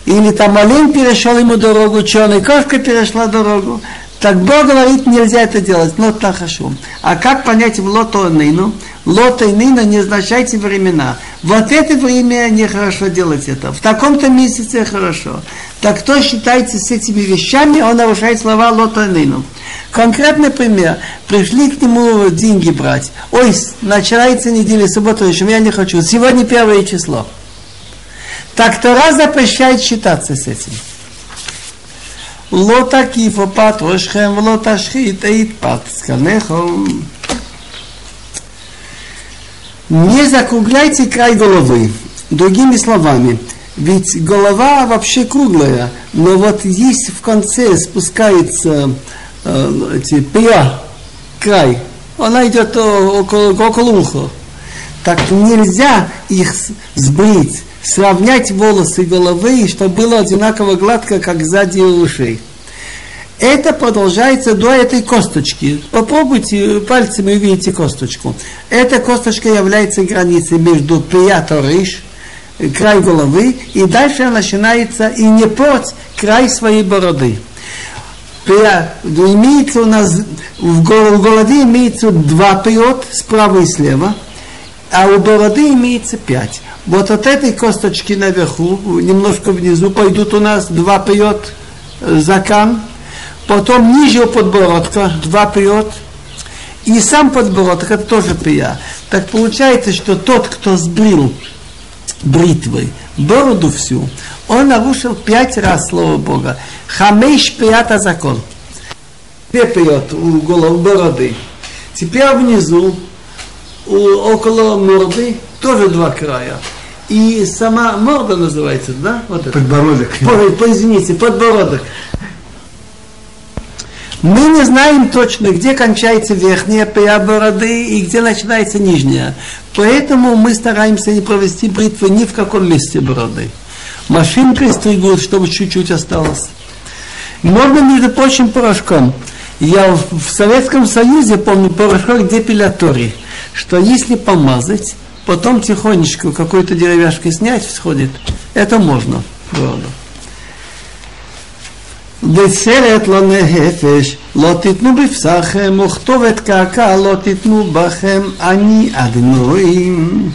или там олень перешел ему дорогу, черная кошка перешла дорогу. Так Бог говорит, нельзя это делать, но так хорошо. А как понять в лото нину? Лото нина не означайте времена. Вот это время нехорошо делать это. В таком-то месяце хорошо. Так кто считается с этими вещами, он нарушает слова лото и нину. Конкретный пример. Пришли к нему деньги брать. Ой, начинается неделя, суббота, еще я не хочу. Сегодня первое число. Так Тора запрещает считаться с этим. לא תקיפו פת ראשכם ולא תשחית את פת זקניכם. Не закругляйте край головы. Другими словами, ведь голова вообще круглая, но вот есть в конце спускается э, эти пия, край, она идет около, около уха. Так нельзя их сбрить сравнять волосы головы, чтобы было одинаково гладко, как сзади ушей. Это продолжается до этой косточки. Попробуйте пальцами увидите косточку. Эта косточка является границей между пиаториш, край головы, и дальше начинается и не порть край своей бороды. Имеется у нас в голове имеется два пиот справа и слева, а у бороды имеется пять. Вот от этой косточки наверху, немножко внизу, пойдут у нас два пьет закан, потом ниже подбородка два пьет, и сам подбородок это тоже пия. Так получается, что тот, кто сбрил бритвой бороду всю, он нарушил пять раз слово Бога. Хамеш пията закон. Две пьет у головы бороды. Теперь внизу, у, около морды, тоже два края и сама морда называется, да? Вот подбородок. По, по, извините, подбородок. Мы не знаем точно, где кончается верхняя пея бороды и где начинается нижняя. Поэтому мы стараемся не провести бритву ни в каком месте бороды. Машинкой стригут, чтобы чуть-чуть осталось. Можно, между прочим, порошком. Я в Советском Союзе помню порошок депиляторий, что если помазать, потом тихонечко какой-то деревяшкой снять сходит, это можно. Правда. десерет ло нехефеш, ло бифсахем, ухтовет кака, лотитну бахем, они адноим.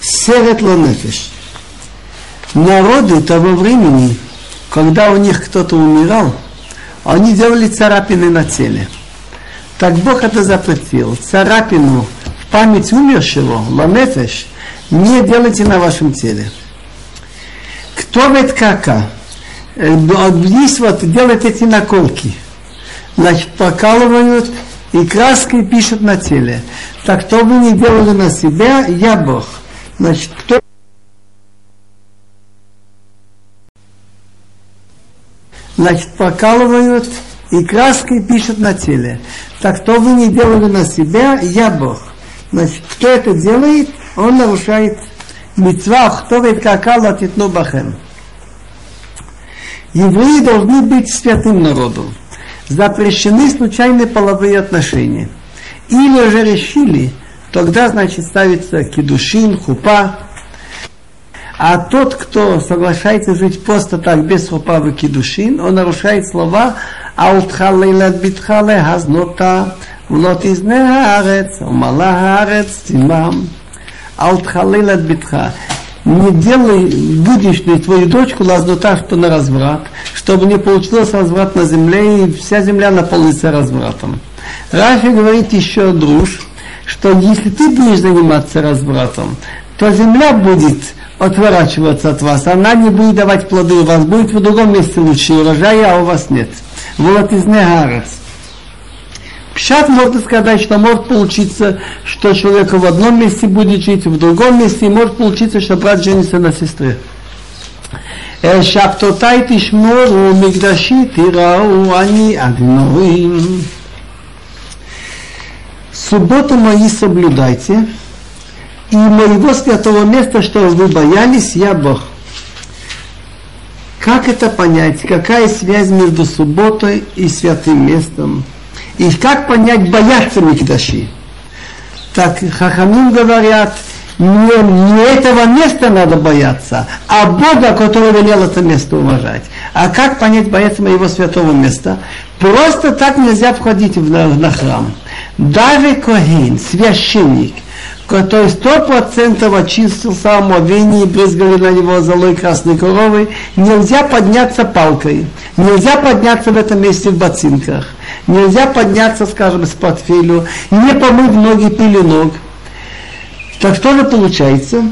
Серет ло. Народы того времени, когда у них кто-то умирал, они делали царапины на теле – так Бог это запретил. Царапину в память умершего, ламефеш, не делайте на вашем теле. Кто ведь кака? Есть вот, делают эти наколки. Значит, покалывают и краской пишут на теле. Так кто бы не делали на себя, я Бог. Значит, кто Значит, покалывают и краской пишут на теле. Так что вы не делали на себя, я Бог. Значит, кто это делает, он нарушает митцва, кто ведь какала титну бахем. Евреи должны быть святым народом. Запрещены случайные половые отношения. Или же решили, тогда, значит, ставится кедушин, хупа, а тот, кто соглашается жить просто так, без поправки души, он нарушает слова «Алтхалейлат битхале газнота, влот из нехаарец, умалахаарец, тимам». «Алтхалейлат битха». Не делай будешь твою дочку лазнота, что на разврат, чтобы не получилось разврат на земле, и вся земля наполнится развратом. Рафи говорит еще друж, что если ты будешь заниматься развратом, то земля будет отворачиваться от вас, она не будет давать плоды, у вас будет в другом месте лучше урожая, а у вас нет. Вот из Негарец. Пшат можно сказать, что может получиться, что человек в одном месте будет жить, в другом месте, и может получиться, что брат женится на сестре. שבתותי תשמורו, מקדשי תיראו, אני אדינורים. Субботу мои соблюдайте, и моего святого места, что вы боялись, я Бог. Как это понять? Какая связь между субботой и святым местом? И как понять, бояться Микдаши? Так Хахамим говорят, не, не этого места надо бояться, а Бога, который велел это место уважать. А как понять, бояться моего святого места? Просто так нельзя входить в, на, на храм. Даже Коген, священник – который сто процентов очистился омовение и брызгали на него золой красной коровой, нельзя подняться палкой, нельзя подняться в этом месте в ботинках, нельзя подняться, скажем, с портфелю, не помыть ноги пеленок. Так что же получается?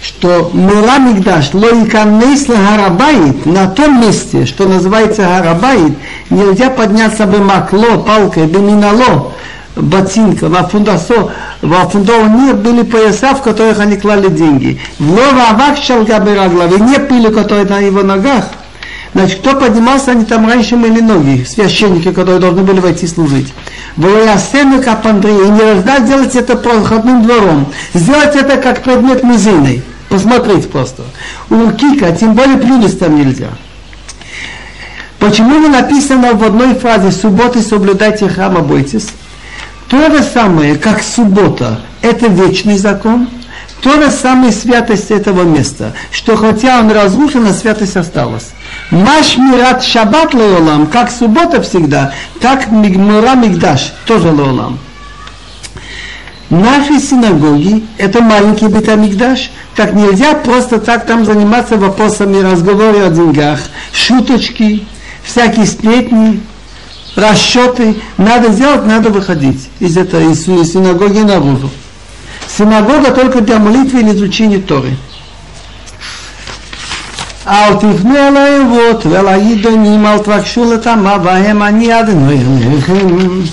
что Мура Мигдаш Лоиканейс Гарабаит на том месте, что называется Гарабаит, нельзя подняться бы макло, палкой, бы минало, ботинка, на фундасо, во фундоне были пояса, в которых они клали деньги. В Лова Авак Шалгаберагла, не пили, которые на его ногах. Значит, кто поднимался, они там раньше мыли ноги, священники, которые должны были войти служить. Волоясену капандрия, и не нужно делать это проходным двором. Сделать это как предмет музейный. Посмотреть просто. У Кика, тем более плюнуть там нельзя. Почему не написано в одной фразе «субботы соблюдайте храм, обойтесь»? То же самое, как суббота, это вечный закон, то же самое святость этого места, что хотя он разрушен, а святость осталась. Маш мират шаббат леолам, как суббота всегда, так мигмура мигдаш, тоже леолам. Наши синагоги – это маленький бетамикдаш. Так нельзя просто так там заниматься вопросами разговора о деньгах, шуточки, всякие сплетни, расчеты. Надо сделать, надо выходить из этой из синагоги наружу. Синагога только для молитвы или изучения Торы. אל תפנו אל האבות ואל העידונים, אל תבקשו לטמא בהם, אני אדוני אלוהיכם.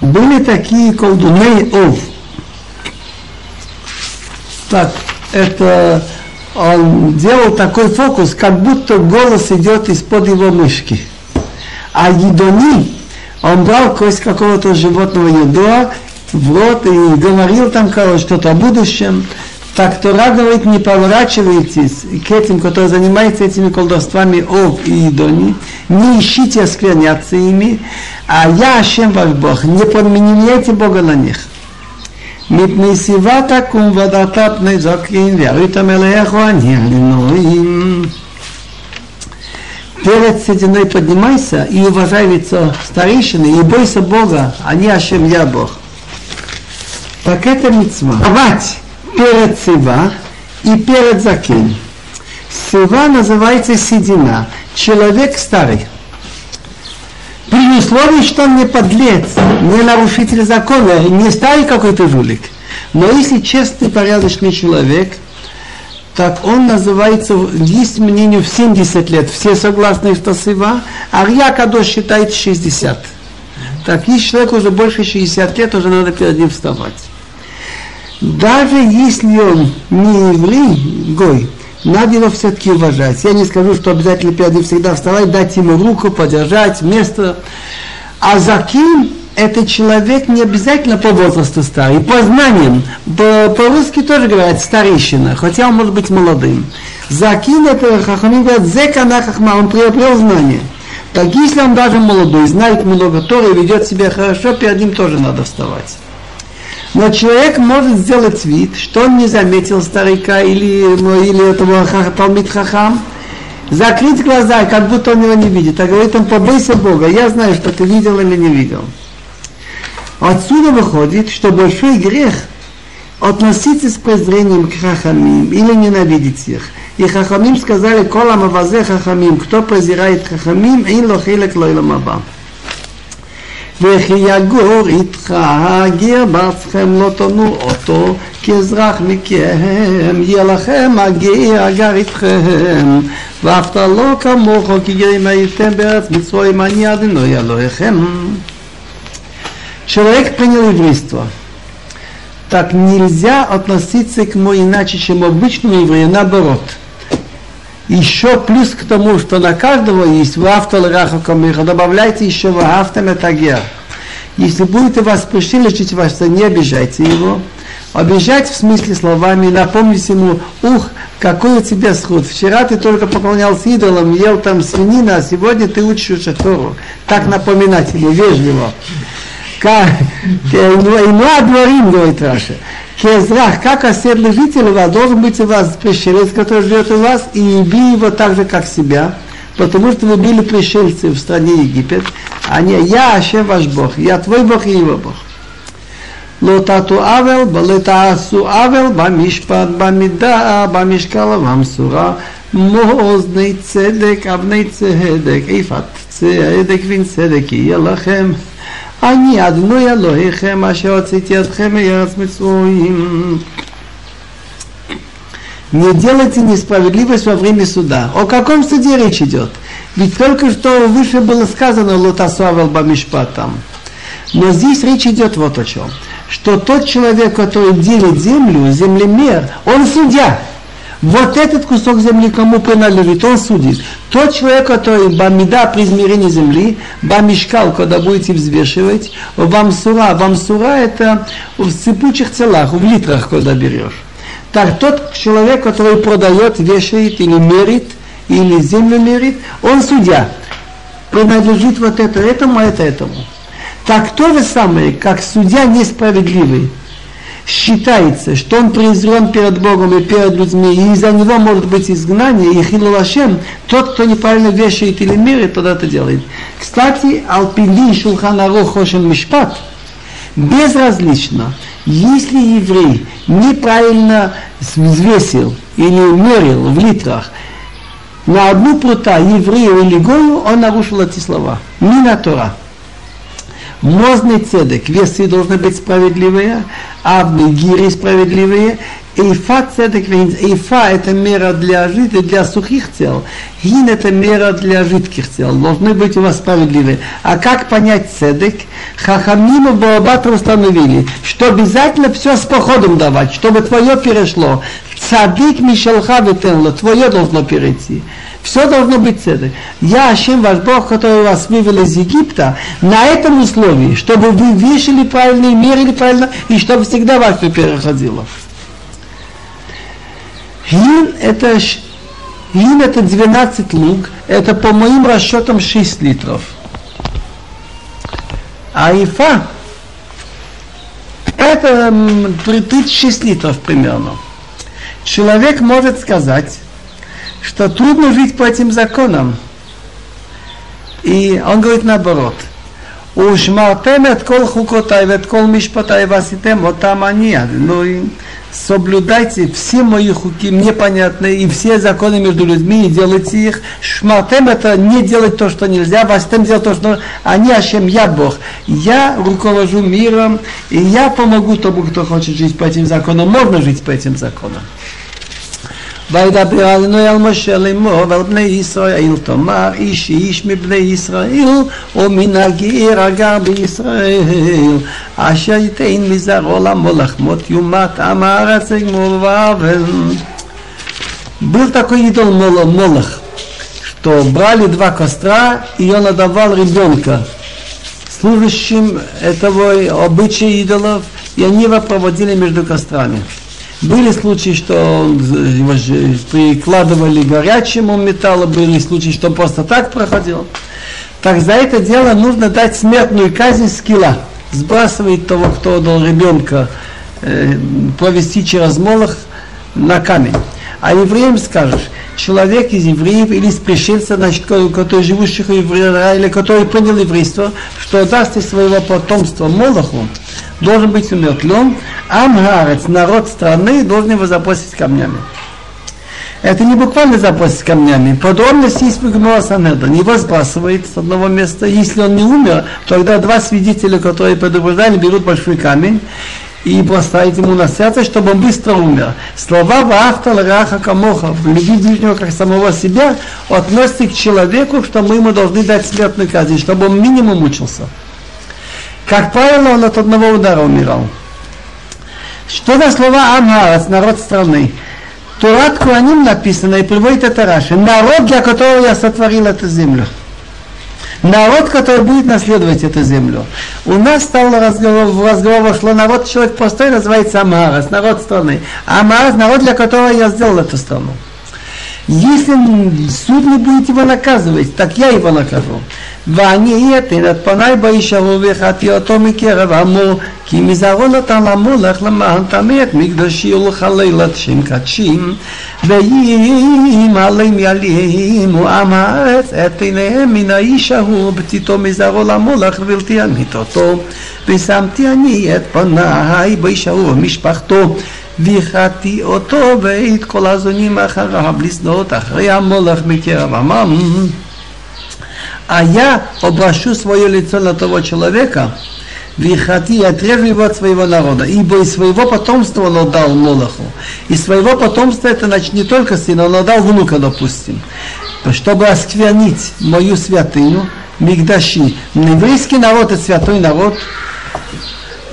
Были такие колдуны Ов. Так, это он делал такой фокус, как будто голос идет из-под его мышки. А едони, он брал кость какого-то животного еда в рот и говорил там что-то о будущем. Так Тора говорит, не поворачивайтесь к этим, которые занимаются этими колдовствами Ов и Идони, не ищите оскверняться ими, а я, Ашем ваш Бог, не подменяйте Бога на них. מפני סיבה תקום ודעת פני זקין וירית מלך אני אלוהים. Перед сединой поднимайся и уважай лицо старейшины, и бойся Бога, а не Ашем я Бог. Так это мецва. Давать перед Сива и перед Закин. Сива называется седина, человек старый. При условии, что он не подлец, не нарушитель закона, не старый какой-то жулик. Но если честный, порядочный человек, так он называется, есть мнение в 70 лет, все согласны, что сыва, а Рьякадош считает 60. Так, если человек уже больше 60 лет, уже надо перед ним вставать. Даже если он не еврей, гой, надо его все-таки уважать. Я не скажу, что обязательно перед ним всегда вставать, дать ему руку, подержать, место. А закин это человек не обязательно по возрасту старый, по знаниям. По-русски тоже говорят старейшина, хотя он может быть молодым. Закин это хахамим говорят, зекана хахма, он приобрел знания. Так если он даже молодой, знает много Торы, ведет себя хорошо, перед ним тоже надо вставать. Но человек может сделать вид, что он не заметил старика или, ну, или этого Талмит Хахам, закрыть глаза, как будто он его не видит. А говорит он, побойся Бога, я знаю, что ты видел или не видел. Отсюда выходит, что большой грех относиться с презрением к хахамим или ненавидеть их. И хахамим сказали, кола мавазе хахамим, кто презирает хахамим, ин лохилек лойлам аба. וכי יגור איתך הגר בארצכם לא תונו אותו כאזרח מכם יהיה לכם הגר הגר איתכם ואהבת לא כמוך כי גרים הייתם בארץ מצרים אני אדוני אלוהיכם Человек принял еврейство. Так нельзя относиться к нему иначе, чем обычному еврею, наоборот – еще плюс к тому, что на каждого есть вафтал рахакамиха, добавляйте еще вафтам этагер. Если будет у вас пришелечить вас, не обижайте его. Обижать в смысле словами, напомнить ему, ух, какой у тебя сход. Вчера ты только поклонялся идолам, ел там свинина, а сегодня ты учишь Тору. Так напоминать ему вежливо и Ино Адварим, говорит Раша. Кезрах, как оседлый житель у вас, должен быть у вас пришелец, который живет у вас, и еби его так же, как себя. Потому что вы били пришельцы в стране Египет. А не я, вообще ваш Бог, я твой Бог и его Бог. Лотату авел, балетасу авел, бамишпад, бамида, бамишкала, вамсура, мозный цедек, абней цедек, ифат цедек, вин цедек, елахем. אני אדוני אלוהיכם אשר הוצאתי אתכם מארץ מצרים. Не делайте несправедливость во время суда. О каком суде речь идет? Ведь только что выше было сказано Лотасуавел Бамишпатам. Но здесь речь идет вот о чем. Что тот человек, который делит землю, землемер, он судья. Вот этот кусок земли кому принадлежит, он судит. Тот человек, который бамида при измерении земли, бамишкал, когда будете взвешивать, бамсура, бамсура это в цепучих целах, в литрах, когда берешь. Так тот человек, который продает, вешает или мерит, или землю мерит, он судья. Принадлежит вот это этому, а это этому. Так то же самое, как судья несправедливый, считается, что он презрен перед Богом и перед людьми, и из-за него может быть изгнание, и хилулашем, тот, кто неправильно вешает или мерит, тот это делает. Кстати, Алпидин Шулханарух Хошен Мишпат, безразлично, если еврей неправильно взвесил или мерил в литрах на одну прута еврею или гою, он нарушил эти слова. Мина Тора. Мозный цедек, весы должны быть справедливые, а гири справедливые. Эйфа цедек эйфа это мера для жидких, для сухих тел. Гин это мера для жидких тел. Должны быть у вас справедливые. А как понять цедек? Хахамима Баобатра установили, что обязательно все с походом давать, чтобы твое перешло. Цадик Мишелха Ветенла, твое должно перейти. Все должно быть цедек. Я Ашем ваш Бог, который вас вывел из Египта, на этом условии, чтобы вы вешали правильно и мерили правильно, и чтобы всегда ваше переходило. Гин это, гин это 12 лук, это по моим расчетам 6 литров. А ифа это 36 литров примерно. Человек может сказать, что трудно жить по этим законам. И он говорит наоборот. Ушмартем от кол хукотай, от кол мишпатай васитем, вот там они. Ну и соблюдайте все мои хуки, мне понятны, и все законы между людьми, и делайте их. Шмартем это не делать то, что нельзя, васитем делать то, что они, а чем я Бог. Я руковожу миром, и я помогу тому, кто хочет жить по этим законам. Можно жить по этим законам. וידבר עלינו על משה לאמור ועל בני ישראל תאמר איש איש מבני ישראל ומן הגר הגר בישראל אשר ייתן מזרעו למולך מות יומת עם הארץ יגמור ואבל Был такой идол Молох, что брали два костра, и он отдавал ребенка служащим этого обычая идолов, и они его проводили между кострами. Были случаи, что прикладывали горячему металлу, были случаи, что просто так проходил. Так за это дело нужно дать смертную казнь скилла. Сбрасывает того, кто дал ребенка, э, провести через молох на камень. А евреям скажешь, человек из евреев или из пришельца, значит, который живущих в Израиле, который принял еврейство, что даст из своего потомства Молоху, должен быть умертвлен, Амгарец, народ страны, должен его забросить камнями. Это не буквально забросить камнями. Подробности есть в Санедрин. Его сбрасывает с одного места. Если он не умер, тогда два свидетеля, которые предупреждали, берут большой камень и бросают ему на сердце, чтобы он быстро умер. Слова «Ваахта раха камоха» «Люби ближнего как самого себя» относятся к человеку, что мы ему должны дать смертную казнь, чтобы он минимум мучился. Как правило, он от одного удара умирал. Что за слова Амхарас, народ страны? Турат Куаним написано и приводит это Раши. Народ, для которого я сотворил эту землю. Народ, который будет наследовать эту землю. У нас стал разговор, в разговор вошло народ, человек простой, называется Амарас, народ страны. Амарас, народ, для которого я сделал эту страну. Если суд не будет его наказывать, так я его накажу. ואני אתן את פניי בישרו והחתי אותו מקרב עמו כי מזרעו נתן למולך למען טמא את מקדשי ולחלל את שם קדשים ואם עליהם יעלימו עם הארץ את עיניהם מן האיש ההוא בתיתו מזרעו למולך ובלתי עמית אותו ושמתי אני את פניי בישרו ומשפחתו והחתי אותו ואת כל הזונים אחריו לשדות אחרי המולך מקרב עמם а я обращу свое лицо на того человека, Вихати, и отрежу его от своего народа, ибо из своего потомства он отдал Молоху. Из своего потомства это значит не только сына, он отдал внука, допустим. Чтобы осквернить мою святыню, Мигдаши. Еврейский народ это святой народ,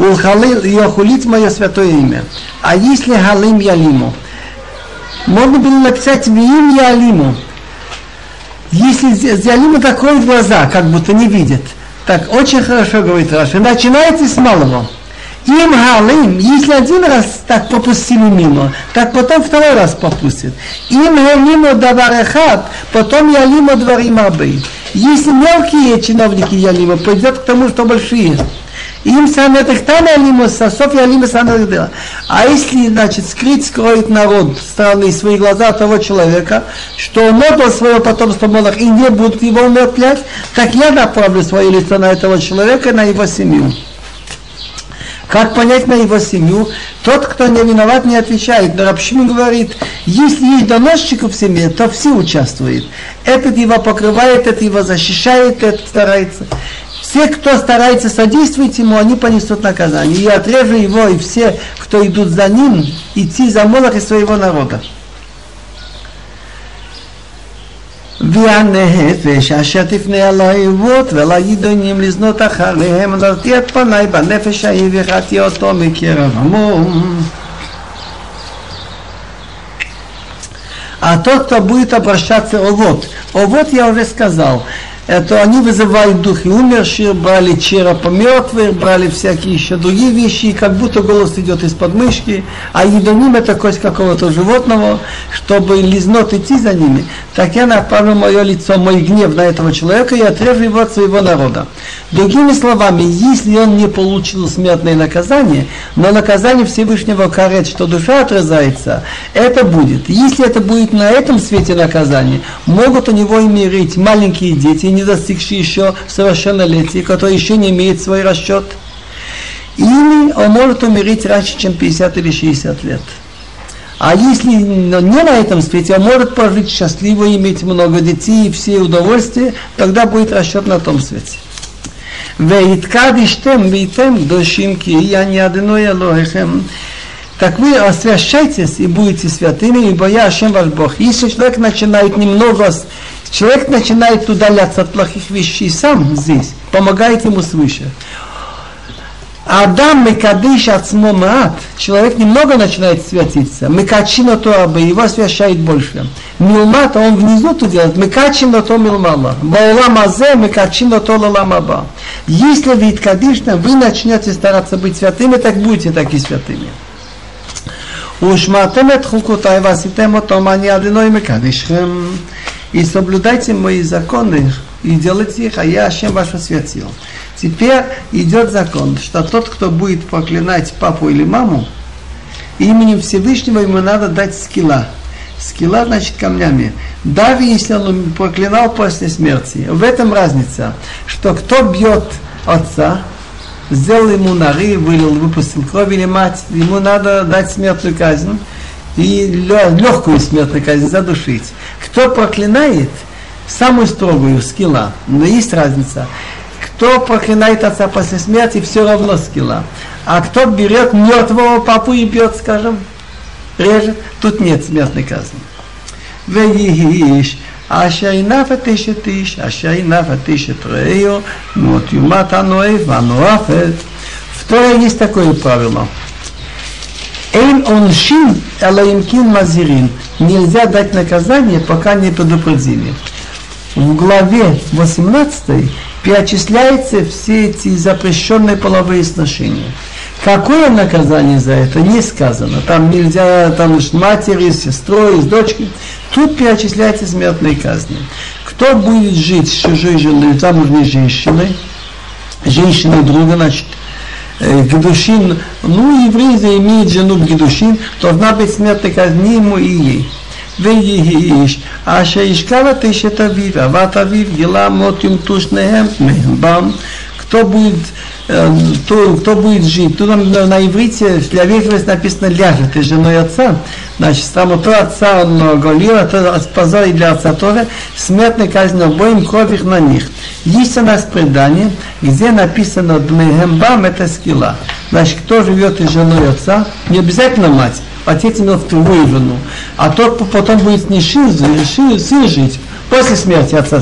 Улхалил и охулить мое святое имя. А если Халим Ялиму, можно было написать «Виим Ялиму». Если Ялима закроет глаза, как будто не видит, так очень хорошо говорит Раша. Начинайте с малого. Им галим, если один раз так пропустили мимо, так потом второй раз пропустит. Им галимо даварехат, потом ялимо дворим абы. Если мелкие чиновники ялима, пойдет к тому, что большие. Им там алимус, а Софья алимус А если, значит, скрыть, скроет народ страны свои глаза того человека, что он отдал свое потомство Молох и не будут его умертвлять, так я направлю свое лицо на этого человека, на его семью. Как понять на его семью? Тот, кто не виноват, не отвечает. Но Рабшин говорит, если есть доносчик в семье, то все участвуют. Этот его покрывает, этот его защищает, этот старается Все, кто старается содействовать ему, они понесут наказание. И отрежу его, и все, кто идут за ним, идти за Молох и своего народа. והנפש אשר תפנה על האהובות ועל הידונים לזנות אחריהם להרתיע את פניי בנפש ההיא וחטיא אותו מקרב עמו. А тот, кто будет обращаться овод, овод я уже сказал, это они вызывают духи умерших, брали черепа мертвых, брали всякие еще другие вещи, и как будто голос идет из подмышки, а едоним это кость какого-то животного, чтобы лизнот идти за ними, так я направлю мое лицо, мой гнев на этого человека и отрежу его от своего народа. Другими словами, если он не получил смертное наказание, но наказание Всевышнего карет, что душа отрезается, это будет. Если это будет на этом свете наказание, могут у него умереть маленькие дети, не достигший еще совершеннолетия, который еще не имеет свой расчет. Или он может умереть раньше, чем 50 или 60 лет. А если не на этом свете, он может прожить счастливо, иметь много детей и все удовольствия, тогда будет расчет на том свете. Вейткадиштем вейтем дошимки, я не одиной алоэхем. Так вы освящайтесь и будете святыми, ибо я Ашем ваш Бог. Если человек начинает немного Человек начинает удаляться от плохих вещей сам здесь, помогает ему свыше. Адам Мекадыш Ацмомаат, человек немного начинает святиться. Мекачина то Туаба, его освящает больше. Милмата, он внизу то делает. Мекачина То Милмала. Бауламазе, Мекачина То Лаламаба. Если вы Кадишна, вы начнете стараться быть святыми, так будете так и святыми. Ушматем от хукутай васитем от омани адиной Мекадишхем и соблюдайте мои законы, и делайте их, а я Ашем ваш освятил. Теперь идет закон, что тот, кто будет проклинать папу или маму, именем Всевышнего ему надо дать скилла. Скилла значит камнями. Даже если он проклинал после смерти. В этом разница, что кто бьет отца, сделал ему нары, вылил, выпустил кровь или мать, ему надо дать смертную казнь и легкую смертную казнь задушить. Кто проклинает самую строгую скилла, но есть разница. Кто проклинает отца после смерти, все равно скилла. А кто берет мертвого папу и бьет, скажем, режет, тут нет смертной казни. Вегииш, ашайнафа тысяча тысяч, ашайнафа тысяча трею, мот юмат аноэф, аноафет. В Торе есть такое правило – Эйн оншин элаимкин мазирин. Нельзя дать наказание, пока не предупредили. В главе 18 перечисляются все эти запрещенные половые сношения. Какое наказание за это не сказано. Там нельзя, там с матери, с сестрой, с дочкой. Тут перечисляются смертные казни. Кто будет жить с чужой женой, замужней женщиной, женщиной друга, значит, Гедушин, ну, еврей заимеет жену в Гедушин, должна быть смертная казнь ему и ей. ויהיש אשר ישכב את אשת אביו, אהבת אביו, גילה מות יומתו שניהם מהם кто будет, кто, кто будет жить. Тут на, на иврите для вежливости написано ляжет и женой отца. Значит, само то отца он голил, а то и для отца тоже. Смертная казнь обоим, кровь их на них. Есть у нас предание, где написано Дмехембам это скилла. Значит, кто живет и женой отца, не обязательно мать, отец имел вторую жену, а тот потом будет не сын, сын жить после смерти отца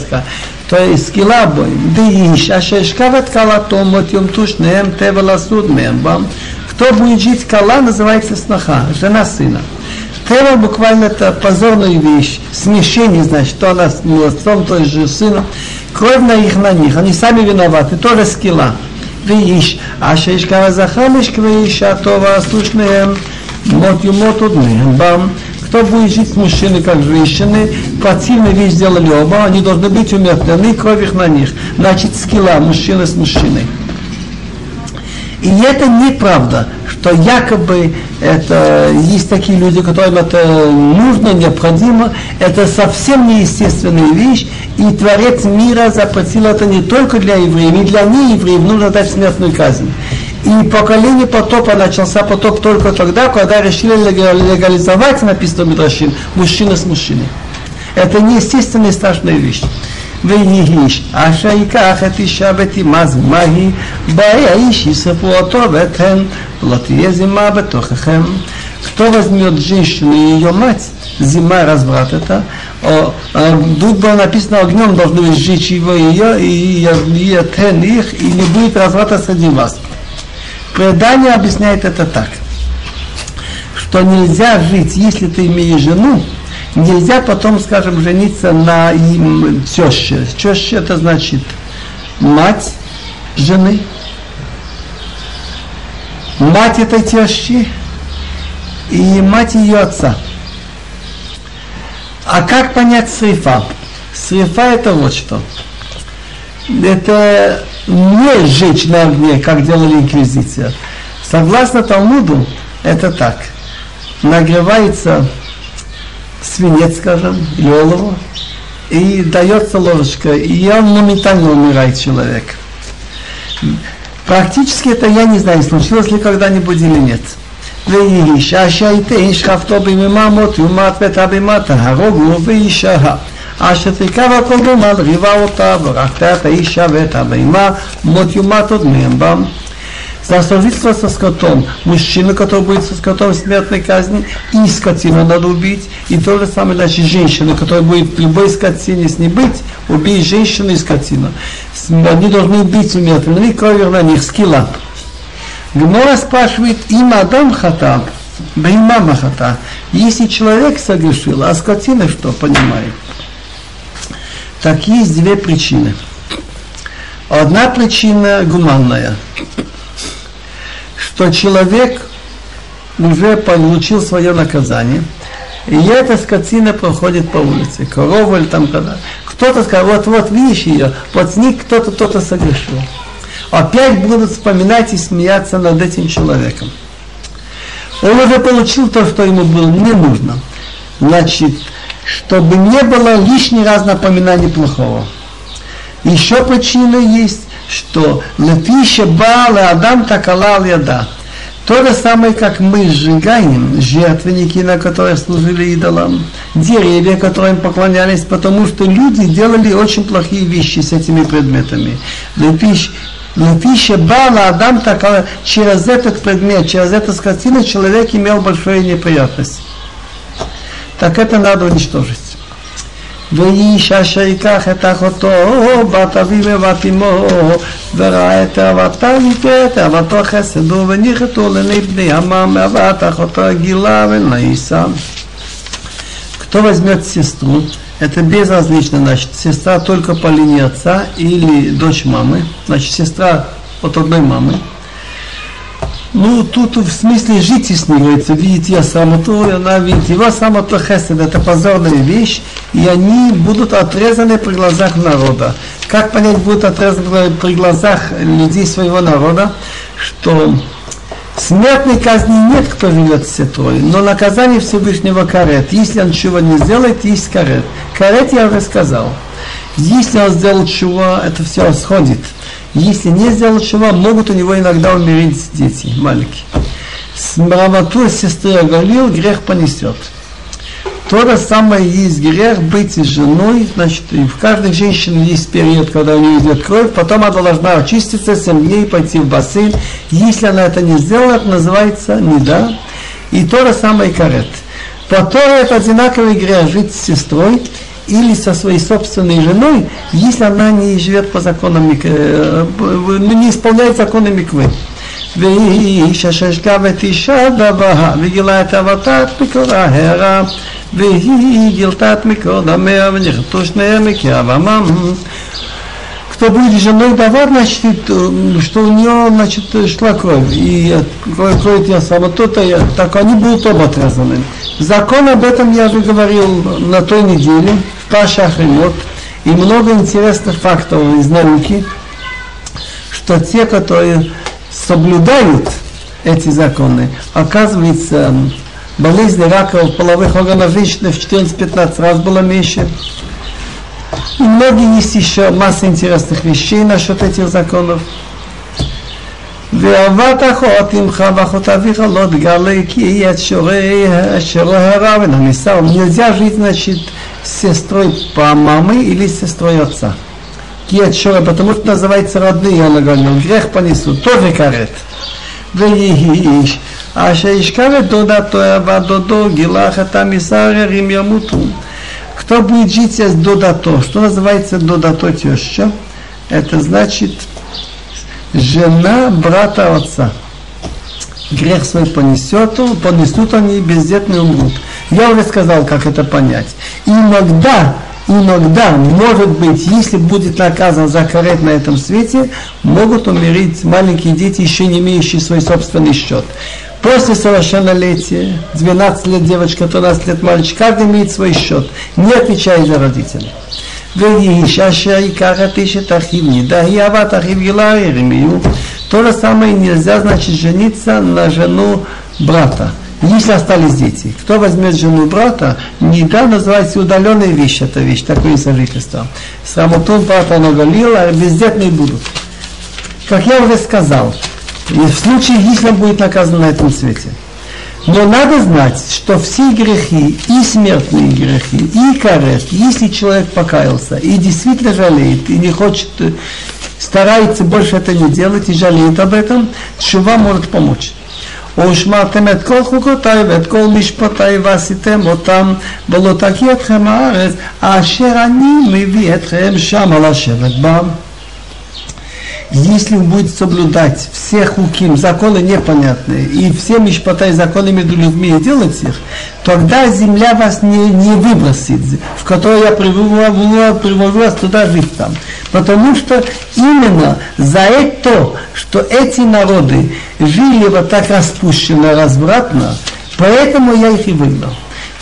то есть скилла бой, дыиш, а шешкават калатом, вот юм туш неем тева ласуд мембам. Кто будет жить кала, называется сноха, жена сына. Тера буквально это позорная вещь, смешение, значит, что она с отцом, то же сыном. Кровь на их на них, они сами виноваты, тоже скилла. ואיש אשר ישכב הזכר משכבי אישה טובה слушные мот юмот одним бам кто будет жить с мужчиной как женщины, противную вещь сделали оба, они должны быть умертвлены, кровь их на них. Значит, скилла мужчина с мужчиной. И это неправда, что якобы это, есть такие люди, которым это нужно, необходимо. Это совсем неестественная вещь. И Творец мира запретил это не только для евреев, и для неевреев нужно дать смертную казнь. И поколение потопа начался потоп только тогда, когда решили легализовать, написано Мидрашин, мужчина с мужчиной. Это неестественная страшная вещь. ויהיש אשר ייקח את אישה ותימז מהי באי האיש ישרפו אותו ואתן ולא תהיה זימה בתוככם. Кто возьмет женщину и ее мать, зима разврат это, о, а, тут было написано огнем должны сжечь его и ее, и, и, и тен их, и не будет разврата среди вас. Предание объясняет это так, что нельзя жить, если ты имеешь жену, нельзя потом, скажем, жениться на им теще. Теще это значит мать жены, мать этой тещи и мать ее отца. А как понять срифа? Срифа это вот что. Это не сжечь на огне, как делали инквизиция. Согласно Талмуду, это так. Нагревается свинец, скажем, или олово, и дается ложечка, и он моментально умирает человек. Практически это я не знаю, случилось ли когда-нибудь или нет. ואישה שהייתה שכבתו במממות יומת ותבימת הרוגו ואישה אשר תקרב הכל במה ריבה אותה וראתה את האישה ואת הבהמה מות יומת עוד מהם בם за сожительство со скотом. Мужчина, который будет со скотом смертной казни, и скотину надо убить. И то же самое, значит, женщина, которая будет в любой скотине с ней быть, убить женщину и скотину. Они должны быть умертвлены, кровью на них, скилла. Гмора спрашивает, им Адам хата, Баймама хата. Если человек согрешил, а скотина что, понимает? Так есть две причины. Одна причина гуманная – что человек уже получил свое наказание, и эта скотина проходит по улице, корова или там когда. Кто-то сказал, вот, вот, видишь ее, вот с ней кто-то, кто-то согрешил. Опять будут вспоминать и смеяться над этим человеком. Он уже получил то, что ему было не нужно. Значит, чтобы не было лишний раз напоминаний плохого. Еще причина есть, что лепище бала адам такалал яда. То же самое, как мы сжигаем жертвенники, на которых служили идолам, деревья, которым поклонялись, потому что люди делали очень плохие вещи с этими предметами. Лепище Лепище бала адам так через этот предмет, через эту скотину человек имел большую неприятность Так это надо уничтожить. ואיש אשר ייקח את אחותו, בת אביו ובת אמו, וראה את אהבתה ואת אהבתו חסדו, וניחתו לעיני בני עמם, אהבת אחותו גילה ונעיסה. Кто возьмет сестру, это безразлично, значит, сестра только по линии отца или дочь мамы, значит, сестра от одной мамы, ну, тут в смысле жить с ним, говорится, видите, я самоту, и она видит его самоту хесед, это позорная вещь, и они будут отрезаны при глазах народа. Как понять, будут отрезаны при глазах людей своего народа, что смертной казни нет, кто живет с сестрой, но наказание Всевышнего карет. Если он чего не сделает, есть карет. Карет я уже сказал. Если он сделал чего, это все сходит. Если не сделал чего, могут у него иногда умереть дети маленькие. С правоту сестры оголил, грех понесет. То же самое есть грех быть женой, значит, и в каждой женщине есть период, когда у нее идет кровь, потом она должна очиститься, семь дней пойти в бассейн. Если она это не сделала, это называется неда. И то же самое карет. По Торе это одинаковый грех жить с сестрой, или со своей собственной женой, если она не живет по законам, э, ну, не исполняет законы миквы. והיא שששקה ותשעה דבר וגילה את אבתת מכל ההרה והיא גילתה את מכל המאה ונכתו שניהם מקרב עמם кто будет женой Давар, значит, что у нее, значит, шла кровь. И кровь, кровь я сама то-то, я, так они будут оба отрезаны. Закон об этом я уже говорил на той неделе, в Паша Ахримот. И много интересных фактов из науки, что те, которые соблюдают эти законы, оказывается, болезнь рака половых органов женщины в 14-15 раз было меньше. И многие есть еще масса интересных вещей насчет этих законов. ואהבת אחות עמך ואחות אביך לא תגלה כי את שורי הרע ונמיסה. Нельзя жить, значит, с сестрой по мамы или с сестрой отца. Киет шора, потому что называется родные, я говорил, грех понесут, тоже карет. ויהיש אשר ישכב את דודתו ודודו גילח את המסעררים ימותו кто будет жить с додато? Что называется додато теща? Это значит жена брата отца. Грех свой понесет, понесут они, бездетные умрут. Я уже сказал, как это понять. Иногда, иногда, может быть, если будет наказан за карет на этом свете, могут умереть маленькие дети, еще не имеющие свой собственный счет. После совершеннолетия, 12 лет девочка, 13 лет мальчик, каждый имеет свой счет, не отвечая за родителей. ואיש אשר ייקח את אשת אחיו נידה, היא אהבת אחיו גילה ירמיהו. То же самое нельзя, значит, жениться на жену брата. Если остались дети, кто возьмет жену брата, не да, называется удаленная вещь, эта вещь, такое сожительство. Срамотун брата наголила, а бездетные будут. Как я уже сказал, в случае, если он будет наказан на этом свете. Но надо знать, что все грехи, и смертные грехи, и карет, если человек покаялся и действительно жалеет, и не хочет, старается больше это не делать и жалеет об этом, чува может помочь. ושמרתם את כל חוקותיי ואת כל משפטיי ועשיתם אותם ולא תקיא אתכם הארץ אשר אני מביא אתכם שמה לשבת בה если он будет соблюдать все хуким, законы непонятные, и все мишпатай законы между людьми и делать их, тогда земля вас не, не выбросит, в которую я привожу, привожу вас туда жить там. Потому что именно за это, что эти народы жили вот так распущенно, развратно, поэтому я их и выгнал.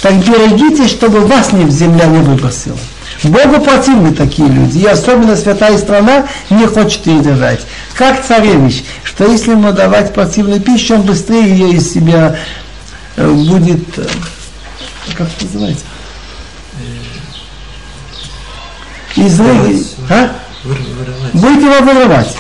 Так берегите, чтобы вас не, земля не выбросила. Богу противны такие люди. И особенно святая страна не хочет ее держать. Как царевич, что если ему давать противную пищу, он быстрее ее из себя э, будет... Э, как это называется? Из а? Будет его вырывать.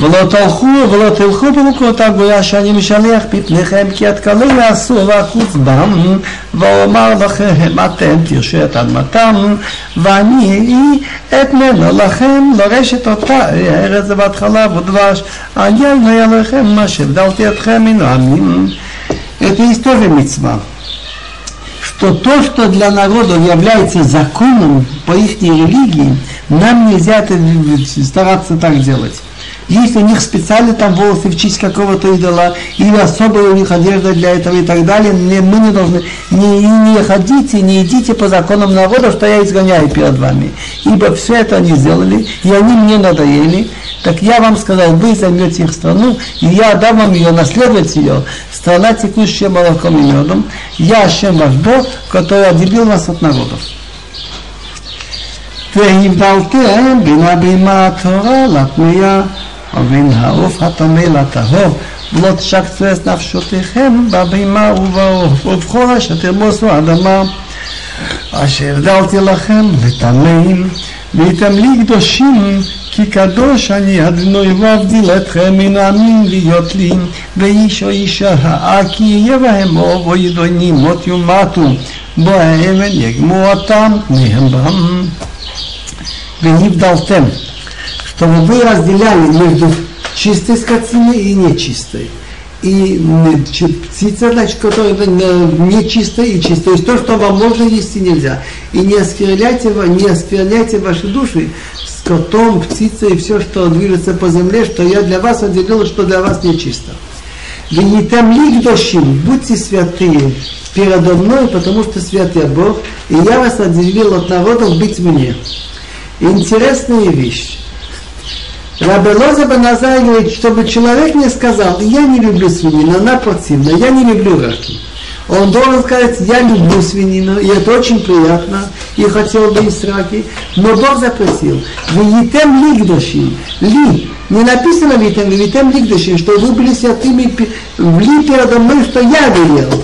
ולא תלכו ולא תלכו במקומות הגויה שאני משלח פתניכם כי התקלים יעשו ואחוץ בם ואומר לכם אתם תרשו את אדמתם ואני אתננה לכם לרשת אותה ארץ זבת חלב ודבש אני אענה לכם מה שהבדלתי אתכם מן העמים Это есть тоже мецва, что то, что для народа является законом по их религии, нам нельзя это стараться так делать. Если у них специально там волосы в честь какого-то идола, или особая у них одежда для этого и так далее, не, мы не должны, не, не ходите, не идите по законам народа, что я изгоняю перед вами. Ибо все это они сделали, и они мне надоели, так я вам сказал, вы займете их страну, и я дам вам ее, наследовать ее, страна, текущая молоком и медом. Я Ашем ваш Бог, который отделил вас от народов. והבדלתם בין הבימה התורה לתמייה ומן העוף הטמא לטהור, ולא תשקצו את נפשותיכם בבימה ובעוף, ובכל אשר תרמוסו אדמה, אשר הבדלתי לכם לטמאים, והייתם לי קדושים, כי קדוש אני אדנוי ואבדיל אתכם מן העמים להיות לי, ואיש או אישה כי יהיה בהם אוב או ידוני מות יומתו, בו האבן יגמו אותם מהם בם. ונבדלתם чтобы вы разделяли между чистой скотиной и нечистой. И птица, значит, которая нечистая и чистая. То есть то, что вам можно есть нельзя. И не оскверняйте, не оскверняйте ваши души скотом, птицей и все, что движется по земле, что я для вас отделил, что для вас нечисто. Вы не там лик душим, будьте святые передо мной, потому что свят я Бог, и я вас отделил от народов быть мне. Интересная вещь. Рабелоза Баназай говорит, чтобы человек не сказал, я не люблю свинину, она противна, я не люблю раки. Он должен сказать, я люблю свинину, и это очень приятно, и хотел бы есть раки, но Бог запретил. Витем лигдашим, ли, не написано витем, витем лигдашим, что вы были святыми ли передо мной, что я велел.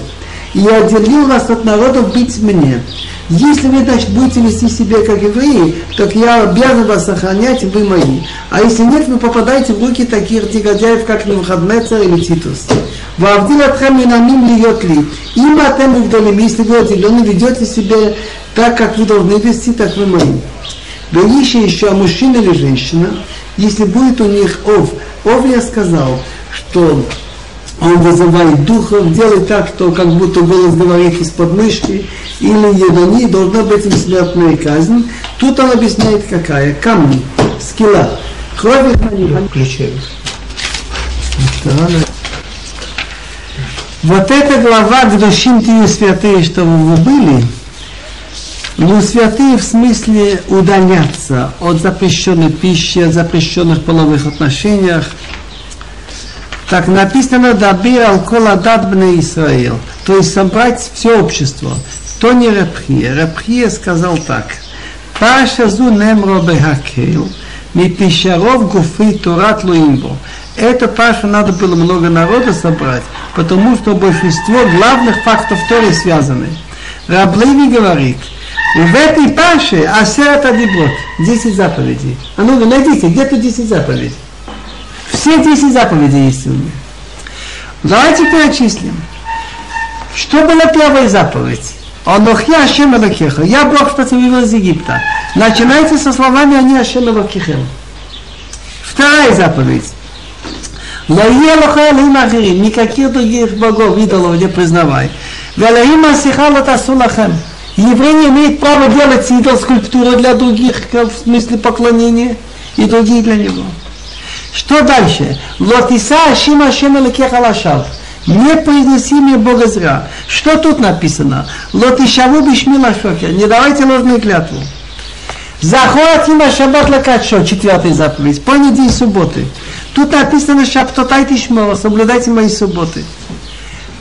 И отделил вас от народов быть мне. Если вы, значит, будете вести себя как евреи, так я обязан вас сохранять, вы мои. А если нет, вы попадаете в руки таких негодяев, как Невхаднецер или Титус. Вавдил атхам минамим льет ли. Им атем вдолем, если вы отделены, ведете себя так, как вы должны вести, так вы мои. Велище еще мужчина или женщина, если будет у них ов. Ов я сказал, что он вызывает духов, делает так, что как будто голос говорит из-под мышки, или едони, должна быть им смертная казнь. Тут он объясняет какая. Камни, скилла. Кровь на них. Вот эта глава «Гдушим ты святые, чтобы вы были», ну, святые в смысле удаляться от запрещенной пищи, от запрещенных половых отношениях, так написано «Дабир алкола дат бне Исраил», то есть собрать все общество. То не Рабхия. Рабхия сказал так. Паша зу немро бехакел, мипишаров гуфи турат луимбо. Это Паша надо было много народа собрать, потому что большинство главных фактов Торы связаны. Раблеви говорит, в этой Паше асерат адибот, 10 заповедей. А ну, найдите, где тут 10 заповедей? Все 10 заповедей есть у меня. Давайте перечислим. Что была первая заповедь? Анохья Ашем Элокеха. Я Бог, что тебя вывел из Египта. Начинайте со словами Они Ашем Элокехем. Вторая заповедь. Лае лоха элим ахирим. Никаких других богов, идолов не признавай. Велаим асиха латасу лахем. Еврей не имеет права делать идол скульптуру для других, в смысле поклонения, и другие для него. Что дальше? Лотиса Ашима Ашем Элокеха лашав. Не произнеси мне Бога зря. Что тут написано? Лотишаву бишмила шокер. Не давайте ложную клятву. Захват има шаббат лакачо, четвертая заповедь. Понял день субботы. Тут написано шаптотайте шмова, соблюдайте мои субботы.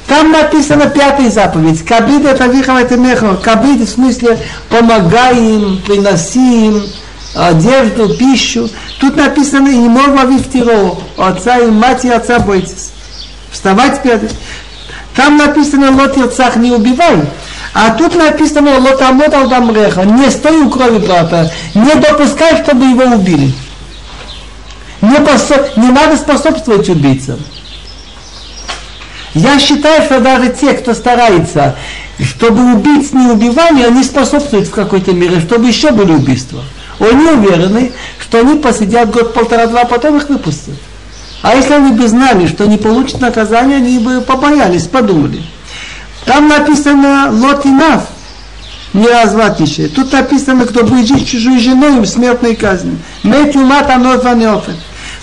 Там написано пятая заповедь. Кабид это вихам это мехо. Кабид в смысле помогай им, приноси им одежду, пищу. Тут написано и мова вифтиро. Отца и мать и отца бойтесь вставать перед... Там написано лот ирцах не убивай. А тут написано лот амот алдамреха. Не стой у крови брата. Не допускай, чтобы его убили. Не, посо... не надо способствовать убийцам. Я считаю, что даже те, кто старается, чтобы убить не убивали, они способствуют в какой-то мере, чтобы еще были убийства. Они уверены, что они посидят год-полтора-два, потом их выпустят. А если они бы знали, что не получат наказание, они бы побоялись, подумали. Там написано лотинав, не развратничай. Тут написано, кто будет жить чужой женой, им смертной казни. Анот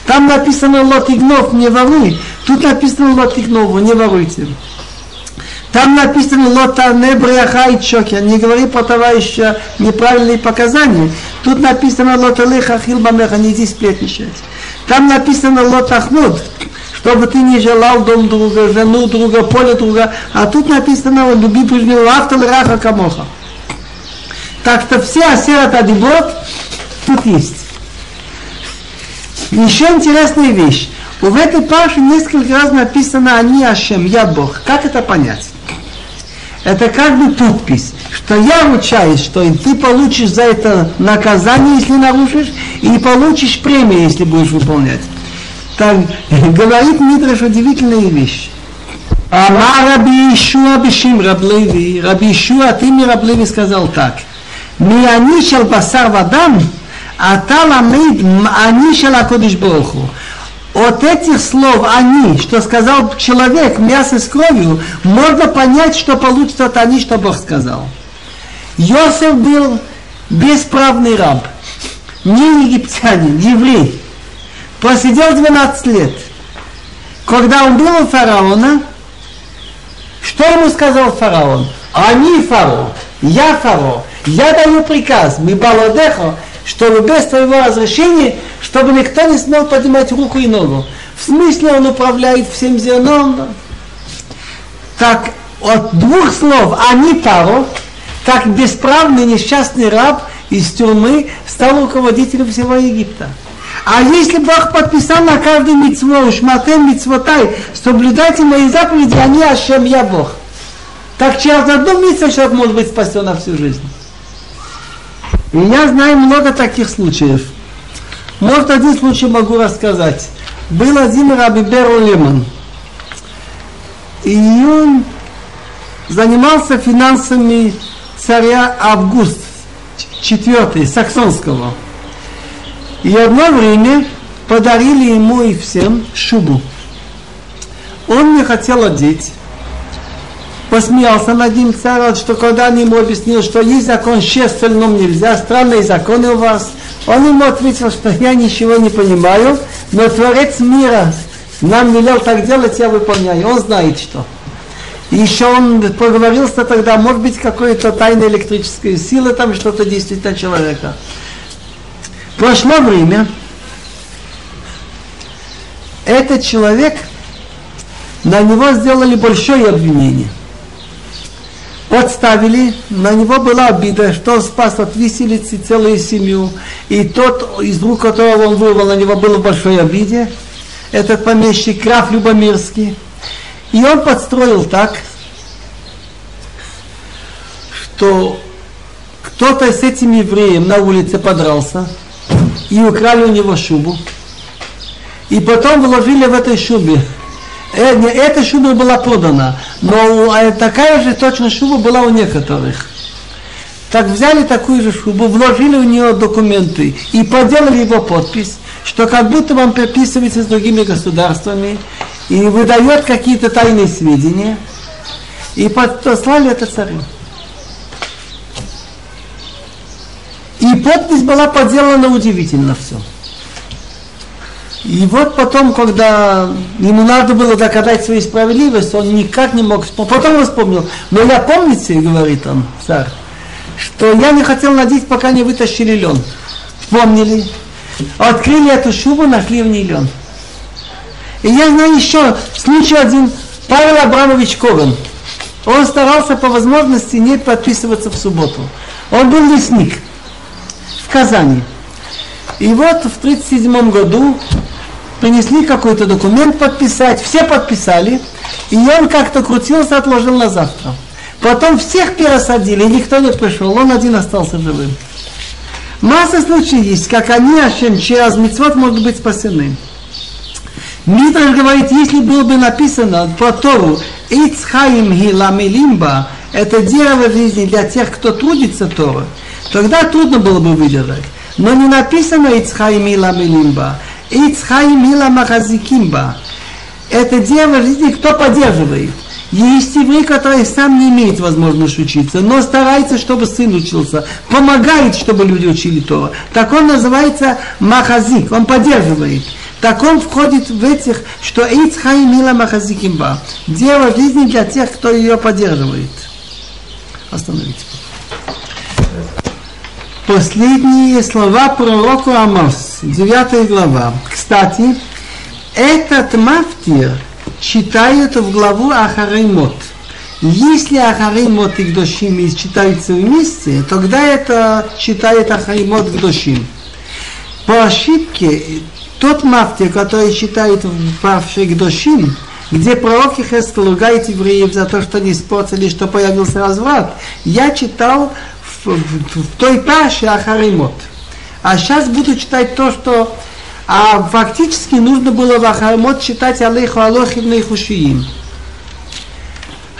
Там написано лотигнов, не воруй. Тут написано лотигнову, не воруйте. Там написано лота не бряха и чоки, не говори про товарища неправильные показания. Тут написано лота леха хилбамеха, не иди сплетничать. Там написано лотахнут, чтобы ты не желал дом друга, жену друга, поле друга, а тут написано люби ближнего автор раха камоха. Так что все асерат адибот тут есть. Еще интересная вещь. В этой паше несколько раз написано «Они Ашем, я Бог». Как это понять? Это как бы подпись, что я ручаюсь, что ты получишь за это наказание, если нарушишь, и получишь премию, если будешь выполнять. Так говорит Мидраш удивительные вещи. Ама Раби Ишуа Бишим Раблеви, Раби Ишуа, ты мне Раблеви сказал так. Ми они шел басар вадам, а та ламид они шел акодиш Богу от этих слов они, что сказал человек, мясо с кровью, можно понять, что получится от они, что Бог сказал. Йосеф был бесправный раб. не египтянин, еврей, посидел 12 лет. Когда он был у фараона, что ему сказал фараон? Они фараон, я фараон, я даю приказ, мы баладехо, чтобы без твоего разрешения, чтобы никто не смел поднимать руку и ногу. В смысле он управляет всем зерном. Так от двух слов «они пару», так бесправный несчастный раб из тюрьмы стал руководителем всего Египта. А если Бог подписал на каждый митцво, шматем митцвотай, соблюдайте мои заповеди, они Ашем, я Бог. Так через одну митцву человек может быть спасен на всю жизнь. И я знаю много таких случаев. Может, один случай могу рассказать. Был один Раби Берл Лемон. И он занимался финансами царя Август IV, Саксонского. И одно время подарили ему и всем шубу. Он не хотел одеть. Посмеялся над ним царь, что когда он ему объяснил, что есть закон шесть остальном нельзя, странные законы у вас, он ему ответил, что я ничего не понимаю, но Творец мира нам велел так делать, я выполняю. Он знает что. И еще он поговорился тогда, может быть, какой-то тайной электрической силы, там что-то действительно человека. Прошло время, этот человек, на него сделали большое обвинение. Подставили, на него была обида, что он спас от виселицы целую семью, и тот, из рук которого он вырвал, на него было в большой обиде, этот помещик Краф Любомирский – и он подстроил так, что кто-то с этим евреем на улице подрался и украли у него шубу. И потом вложили в этой шубе. Э, эта шуба была продана, но э, такая же точно шуба была у некоторых. Так взяли такую же шубу, вложили у нее документы и поделали его подпись, что как будто он переписывается с другими государствами, и выдает какие-то тайные сведения, и послали это царю. И подпись была подделана удивительно все. И вот потом, когда ему надо было доказать свою справедливость, он никак не мог вспомнить. Потом он вспомнил. Но я помните, говорит он, царь, что я не хотел надеть, пока не вытащили лен. Вспомнили. Открыли эту шубу, нашли в ней лен. И я знаю еще случай один, Павел Абрамович Ковен. Он старался по возможности не подписываться в субботу. Он был лесник в Казани. И вот в 1937 году принесли какой-то документ подписать, все подписали, и он как-то крутился, отложил на завтра. Потом всех пересадили, никто не пришел, он один остался живым. Масса случаев есть, как они, Ашем, через мецвод могут быть спасены. Митраш говорит, если было бы написано по Тору Ицхаим Хиламилимба, это дерево жизни для тех, кто трудится Тора, тогда трудно было бы выдержать. Но не написано Ицхаим Хиламилимба, Ицхаим Хиламахазикимба. Это дерево жизни, кто поддерживает. Есть еврей, который сам не имеет возможности учиться, но старается, чтобы сын учился, помогает, чтобы люди учили Тора. Так он называется махазик, он поддерживает. Так он входит в этих, что Эйцхай Мила Махазикимба. Дело жизни для тех, кто ее поддерживает. Остановите. Последние слова пророку Амос, 9 глава. Кстати, этот мафтир читают в главу Ахареймот. Если Ахареймот и Гдошим читаются вместе, тогда это читает Ахареймот Гдошим. По ошибке тот мафтир, который читает в Павшик Дошим, где пророк Хескел ругает евреев за то, что они испортили, что появился разврат, я читал в, в, в той паше Ахаримот. А сейчас буду читать то, что а фактически нужно было в Ахаримот читать Алейху Алохим Нейхушиим.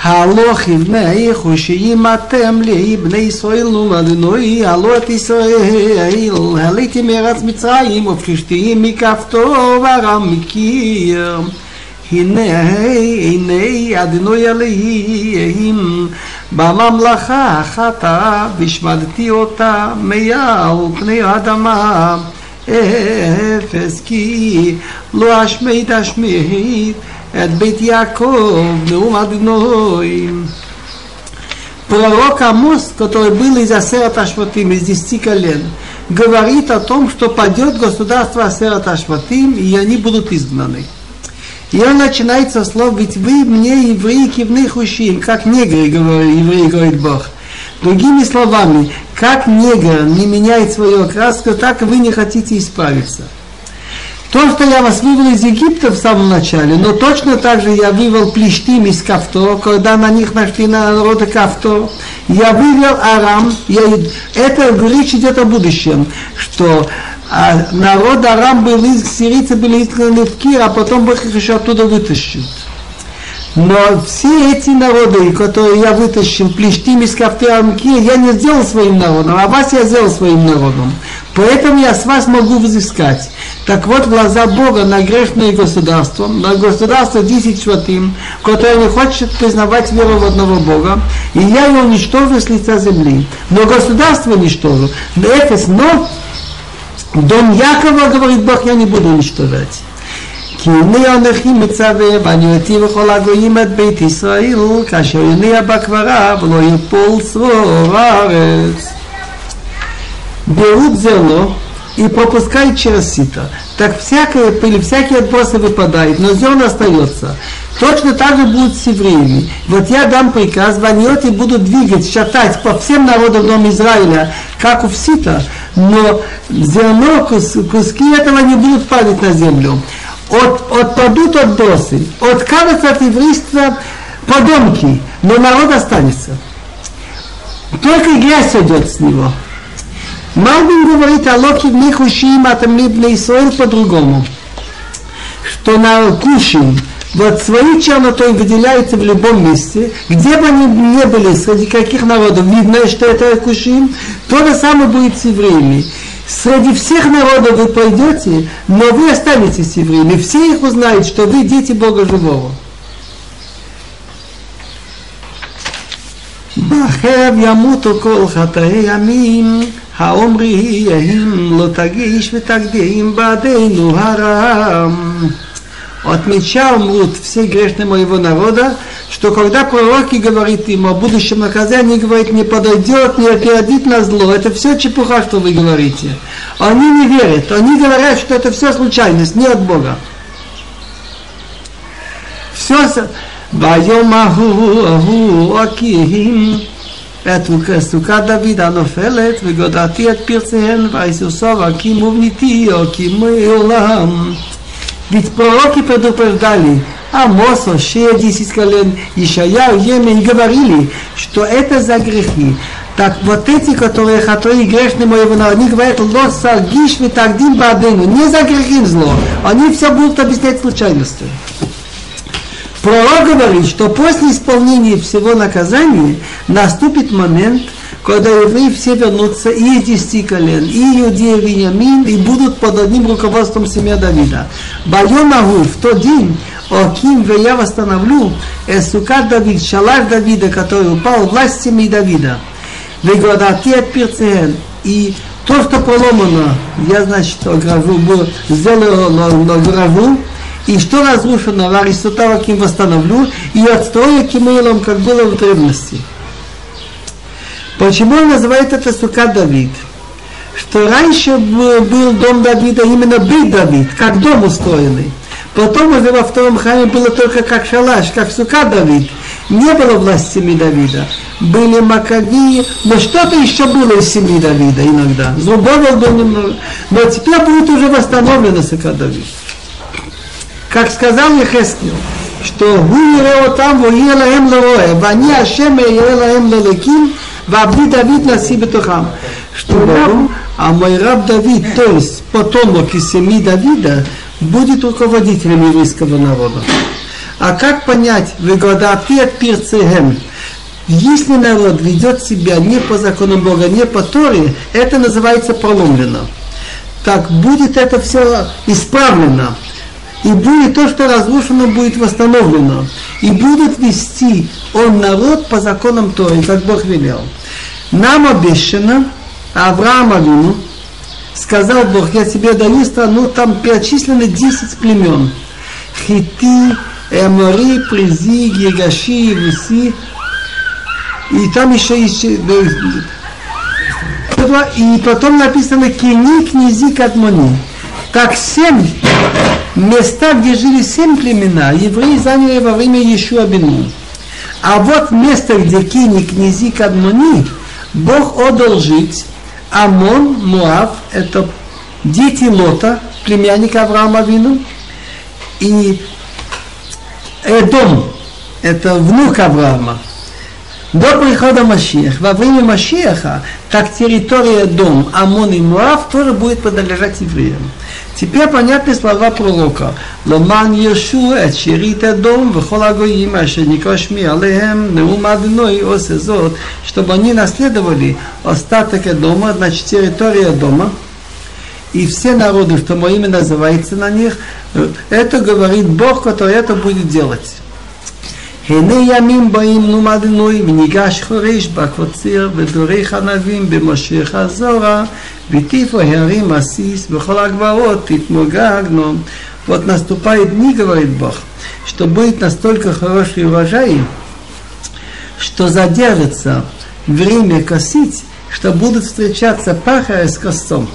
הלוכים בני חושיים אתם לי בני ישראל נומדנוי הלא את ישראל העליתי מארץ מצרים ופלישתיים מכפתו וארם מכיר הנה הנה אדינוי עליהם בממלכה החטאה והשמדתי אותה מעל פני האדמה. אפס כי לא אשמיד אשמיד את בית יעקב נאום אדינוי Пророк Амос, который был из Асерат Ашватим, из десяти колен, говорит о том, что падет государство Асерат Ашватим, и они будут изгнаны. И он начинает со слов, ведь вы мне, евреи, кивных ущин, как негры, говорит, евреи, говорит Бог. Другими словами, как негр не меняет свою окраску, так и вы не хотите исправиться. То, что я вас вывел из Египта в самом начале, но точно так же я вывел Плештим из Кавто, когда на них нашли народы Кавто. Я вывел Арам. Я, это речь идет о будущем, что а народ Арам был, сирийцы были изгнаны в Кир, а потом Бог их еще оттуда вытащит. Но все эти народы, которые я вытащил, Плештим из Кавтеам Кир, я не сделал своим народом, а вас я сделал своим народом. Поэтому я с вас могу взыскать. Так вот, глаза Бога на грешное государство, на государство 10 шватим, которое не хочет признавать веру в одного Бога, и я его уничтожу с лица земли. Но государство уничтожу. Эфес, но дом Якова, говорит Бог, я не буду уничтожать. כי הנה אנכי מצווה ואני אותי וכל הגויים את בית ישראל כאשר הנה בקברה ולא יפול צרור הארץ. Берут зерно и пропускают через сито. Так всякая пыль, всякие отбросы выпадают, но зерно остается. Точно так же будут с евреями. Вот я дам приказ, ваньоти будут двигать, шатать по всем народам дома Израиля, как у Всита, но зерно, кус, куски этого не будут падать на землю. От, отпадут отбросы, откажутся от еврейства подонки, но народ останется. Только грязь идет с него. Мальбин говорит о Локе в них ушим атамлибный Исраиль по-другому. Что на кушим вот своей чернотой выделяются в любом месте, где бы они не были, среди каких народов, видно, что это кушим, то же самое будет с евреями Среди всех народов вы пойдете, но вы останетесь евреями. Все их узнают, что вы дети Бога живого. בחרב ימותו כל חטאי ימים האומרים לא תגיש ותקדים בעדינו הרם. От меча умрут все грешные моего народа, что когда пророки говорит им о будущем наказании, говорит, не подойдет, не опередит на зло, это все чепуха, что вы говорите. Они не верят, они говорят, что это все случайность, не от Бога. Все, ביום ההוא ההוא אקים את סוכת דוד הנופלת וגודעתי את פרציהן ויסוסוב אקים ובניתי אקים עולם Ведь пророки предупреждали, Амос, Ошея, десять колен, Ишая, Емен, говорили, что это за грехи. Так вот эти, которые хатои грешны моего народа, они говорят, лос саргиш витагдим бадену, не за грехи зло. Они все будут объяснять случайностью. Пророк говорит, что после исполнения всего наказания наступит момент, когда евреи все вернутся и из десяти колен, и иудеи Вениамин, и будут под одним руководством семья Давида. Байомагу в тот день Оким я восстановлю Эсука Давид, шалаш Давида, который упал, власть Давида. Вегодати от. И то, что поломано, я, значит, огражу, сделаю, огражу, и что разрушено, Аристотава кем восстановлю, и отстрою Кимейлом, как было в древности. Почему он называет это Сука Давид? Что раньше был дом Давида именно бит Давид, как дом устроенный. Потом уже во втором храме было только как шалаш, как сука Давид. Не было власти семьи Давида. Были Маковии, но что-то еще было из семьи Давида иногда. Злобовил был немного. Но теперь будет уже восстановлено сука Давид. Как сказал Ехескил, что «Гу там, ву им лароэ, вани ашем им лалеким, вабни Давид на себе тухам». Что раб, а мой раб Давид, то есть потомок из семьи Давида, будет руководителем еврейского народа. А как понять, выгодати от пирцехем, если народ ведет себя не по закону Бога, не по Торе, это называется проломлено. Так будет это все исправлено и будет то, что разрушено, будет восстановлено. И будут вести он народ по законам Торы, как Бог велел. Нам обещано, Авраам Авину, сказал Бог, я тебе даю страну, там перечислены 10 племен. Хити, Эмори, Призи, Гигаши, Вуси. И там еще есть... И потом написано Кини, Книзи, Кадмони. Так семь места, где жили семь племена, евреи заняли во время Ешуа Бену. А вот место, где Кини, Книзи, Кадмони, Бог отдал жить Амон, Муав, это дети Лота, племянника Авраама Вину, и Эдом, это внук Авраама. До прихода Машеха, во время Машеха, как территория дом Амон и Муав тоже будет принадлежать евреям. Теперь понятны слова пророка. Ломан Йошу, Эчерита дом, Вхолагоима, Шеникошми, Алехем, Неумадной, Осезот, чтобы они наследовали остаток дома, значит территория дома, и все народы, что мое имя называется на них, э, это говорит Бог, который это будет делать. הנה ימים באים נומד נוי וניגש חורש בקוצר ודורך ענבים במשיח הזורה ותיפו הרים עסיס בכל הגברות תתמוגגנו Вот наступает дни, говорит Бог, что будет настолько хороший урожай, что задержится время косить, что будут встречаться пахаря с косцом.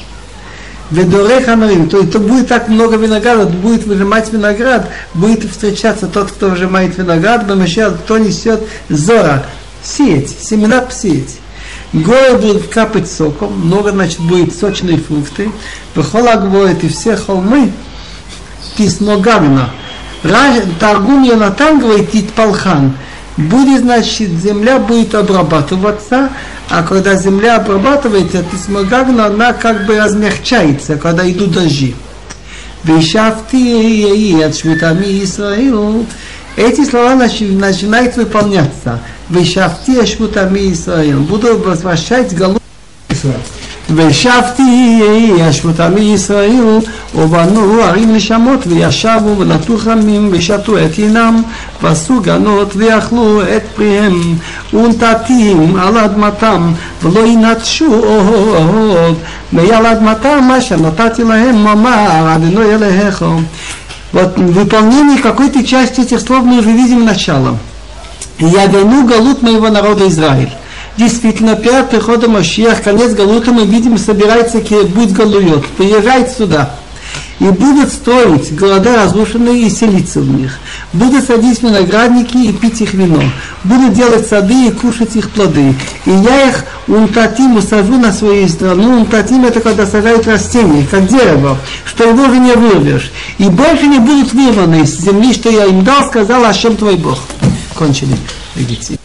Ведорех Амарим, то это будет так много винограда, будет выжимать виноград, будет встречаться тот, кто выжимает виноград, Бамашиал, кто несет зора, сеять, семена посеять. Горы будут капать соком, много, значит, будет сочные фрукты. Бехола говорит, и все холмы, письмо Гавина. Таргум Йонатан говорит, Титпалхан. Будет, значит, земля будет обрабатываться, а когда земля обрабатывается, то смогагна, она как бы размягчается, когда идут дожди. Вишафти ей от швутами Исраил. Эти слова начинают выполняться. Вишафти швутами Исраил. Буду возвращать голову Исраил. ושבתי ישבותה מישראל ובנו ערים נשמות וישבו ונטו חמים ושתו את ינם ועשו גנות ויאכלו את פריהם ונתתים על אדמתם ולא ינטשו אוהב מעל אדמתם מה שנתתי להם ממר אדוני אלוהיך Вот выполнение какой-то части этих слов мы уже видим началом. Я верну галут моего народа Израиль. Действительно, перед приходом Машиах, конец Галута, мы видим, собирается будет Галует. Приезжает сюда. И будут строить города разрушенные и селиться в них. Будут садить виноградники и пить их вино. Будут делать сады и кушать их плоды. И я их унтатим усажу на своей страну. Унтатим это когда сажают растения, как дерево, что его уже не вырвешь. И больше не будут вырваны из земли, что я им дал, сказал, а чем твой Бог. Кончили. Видите.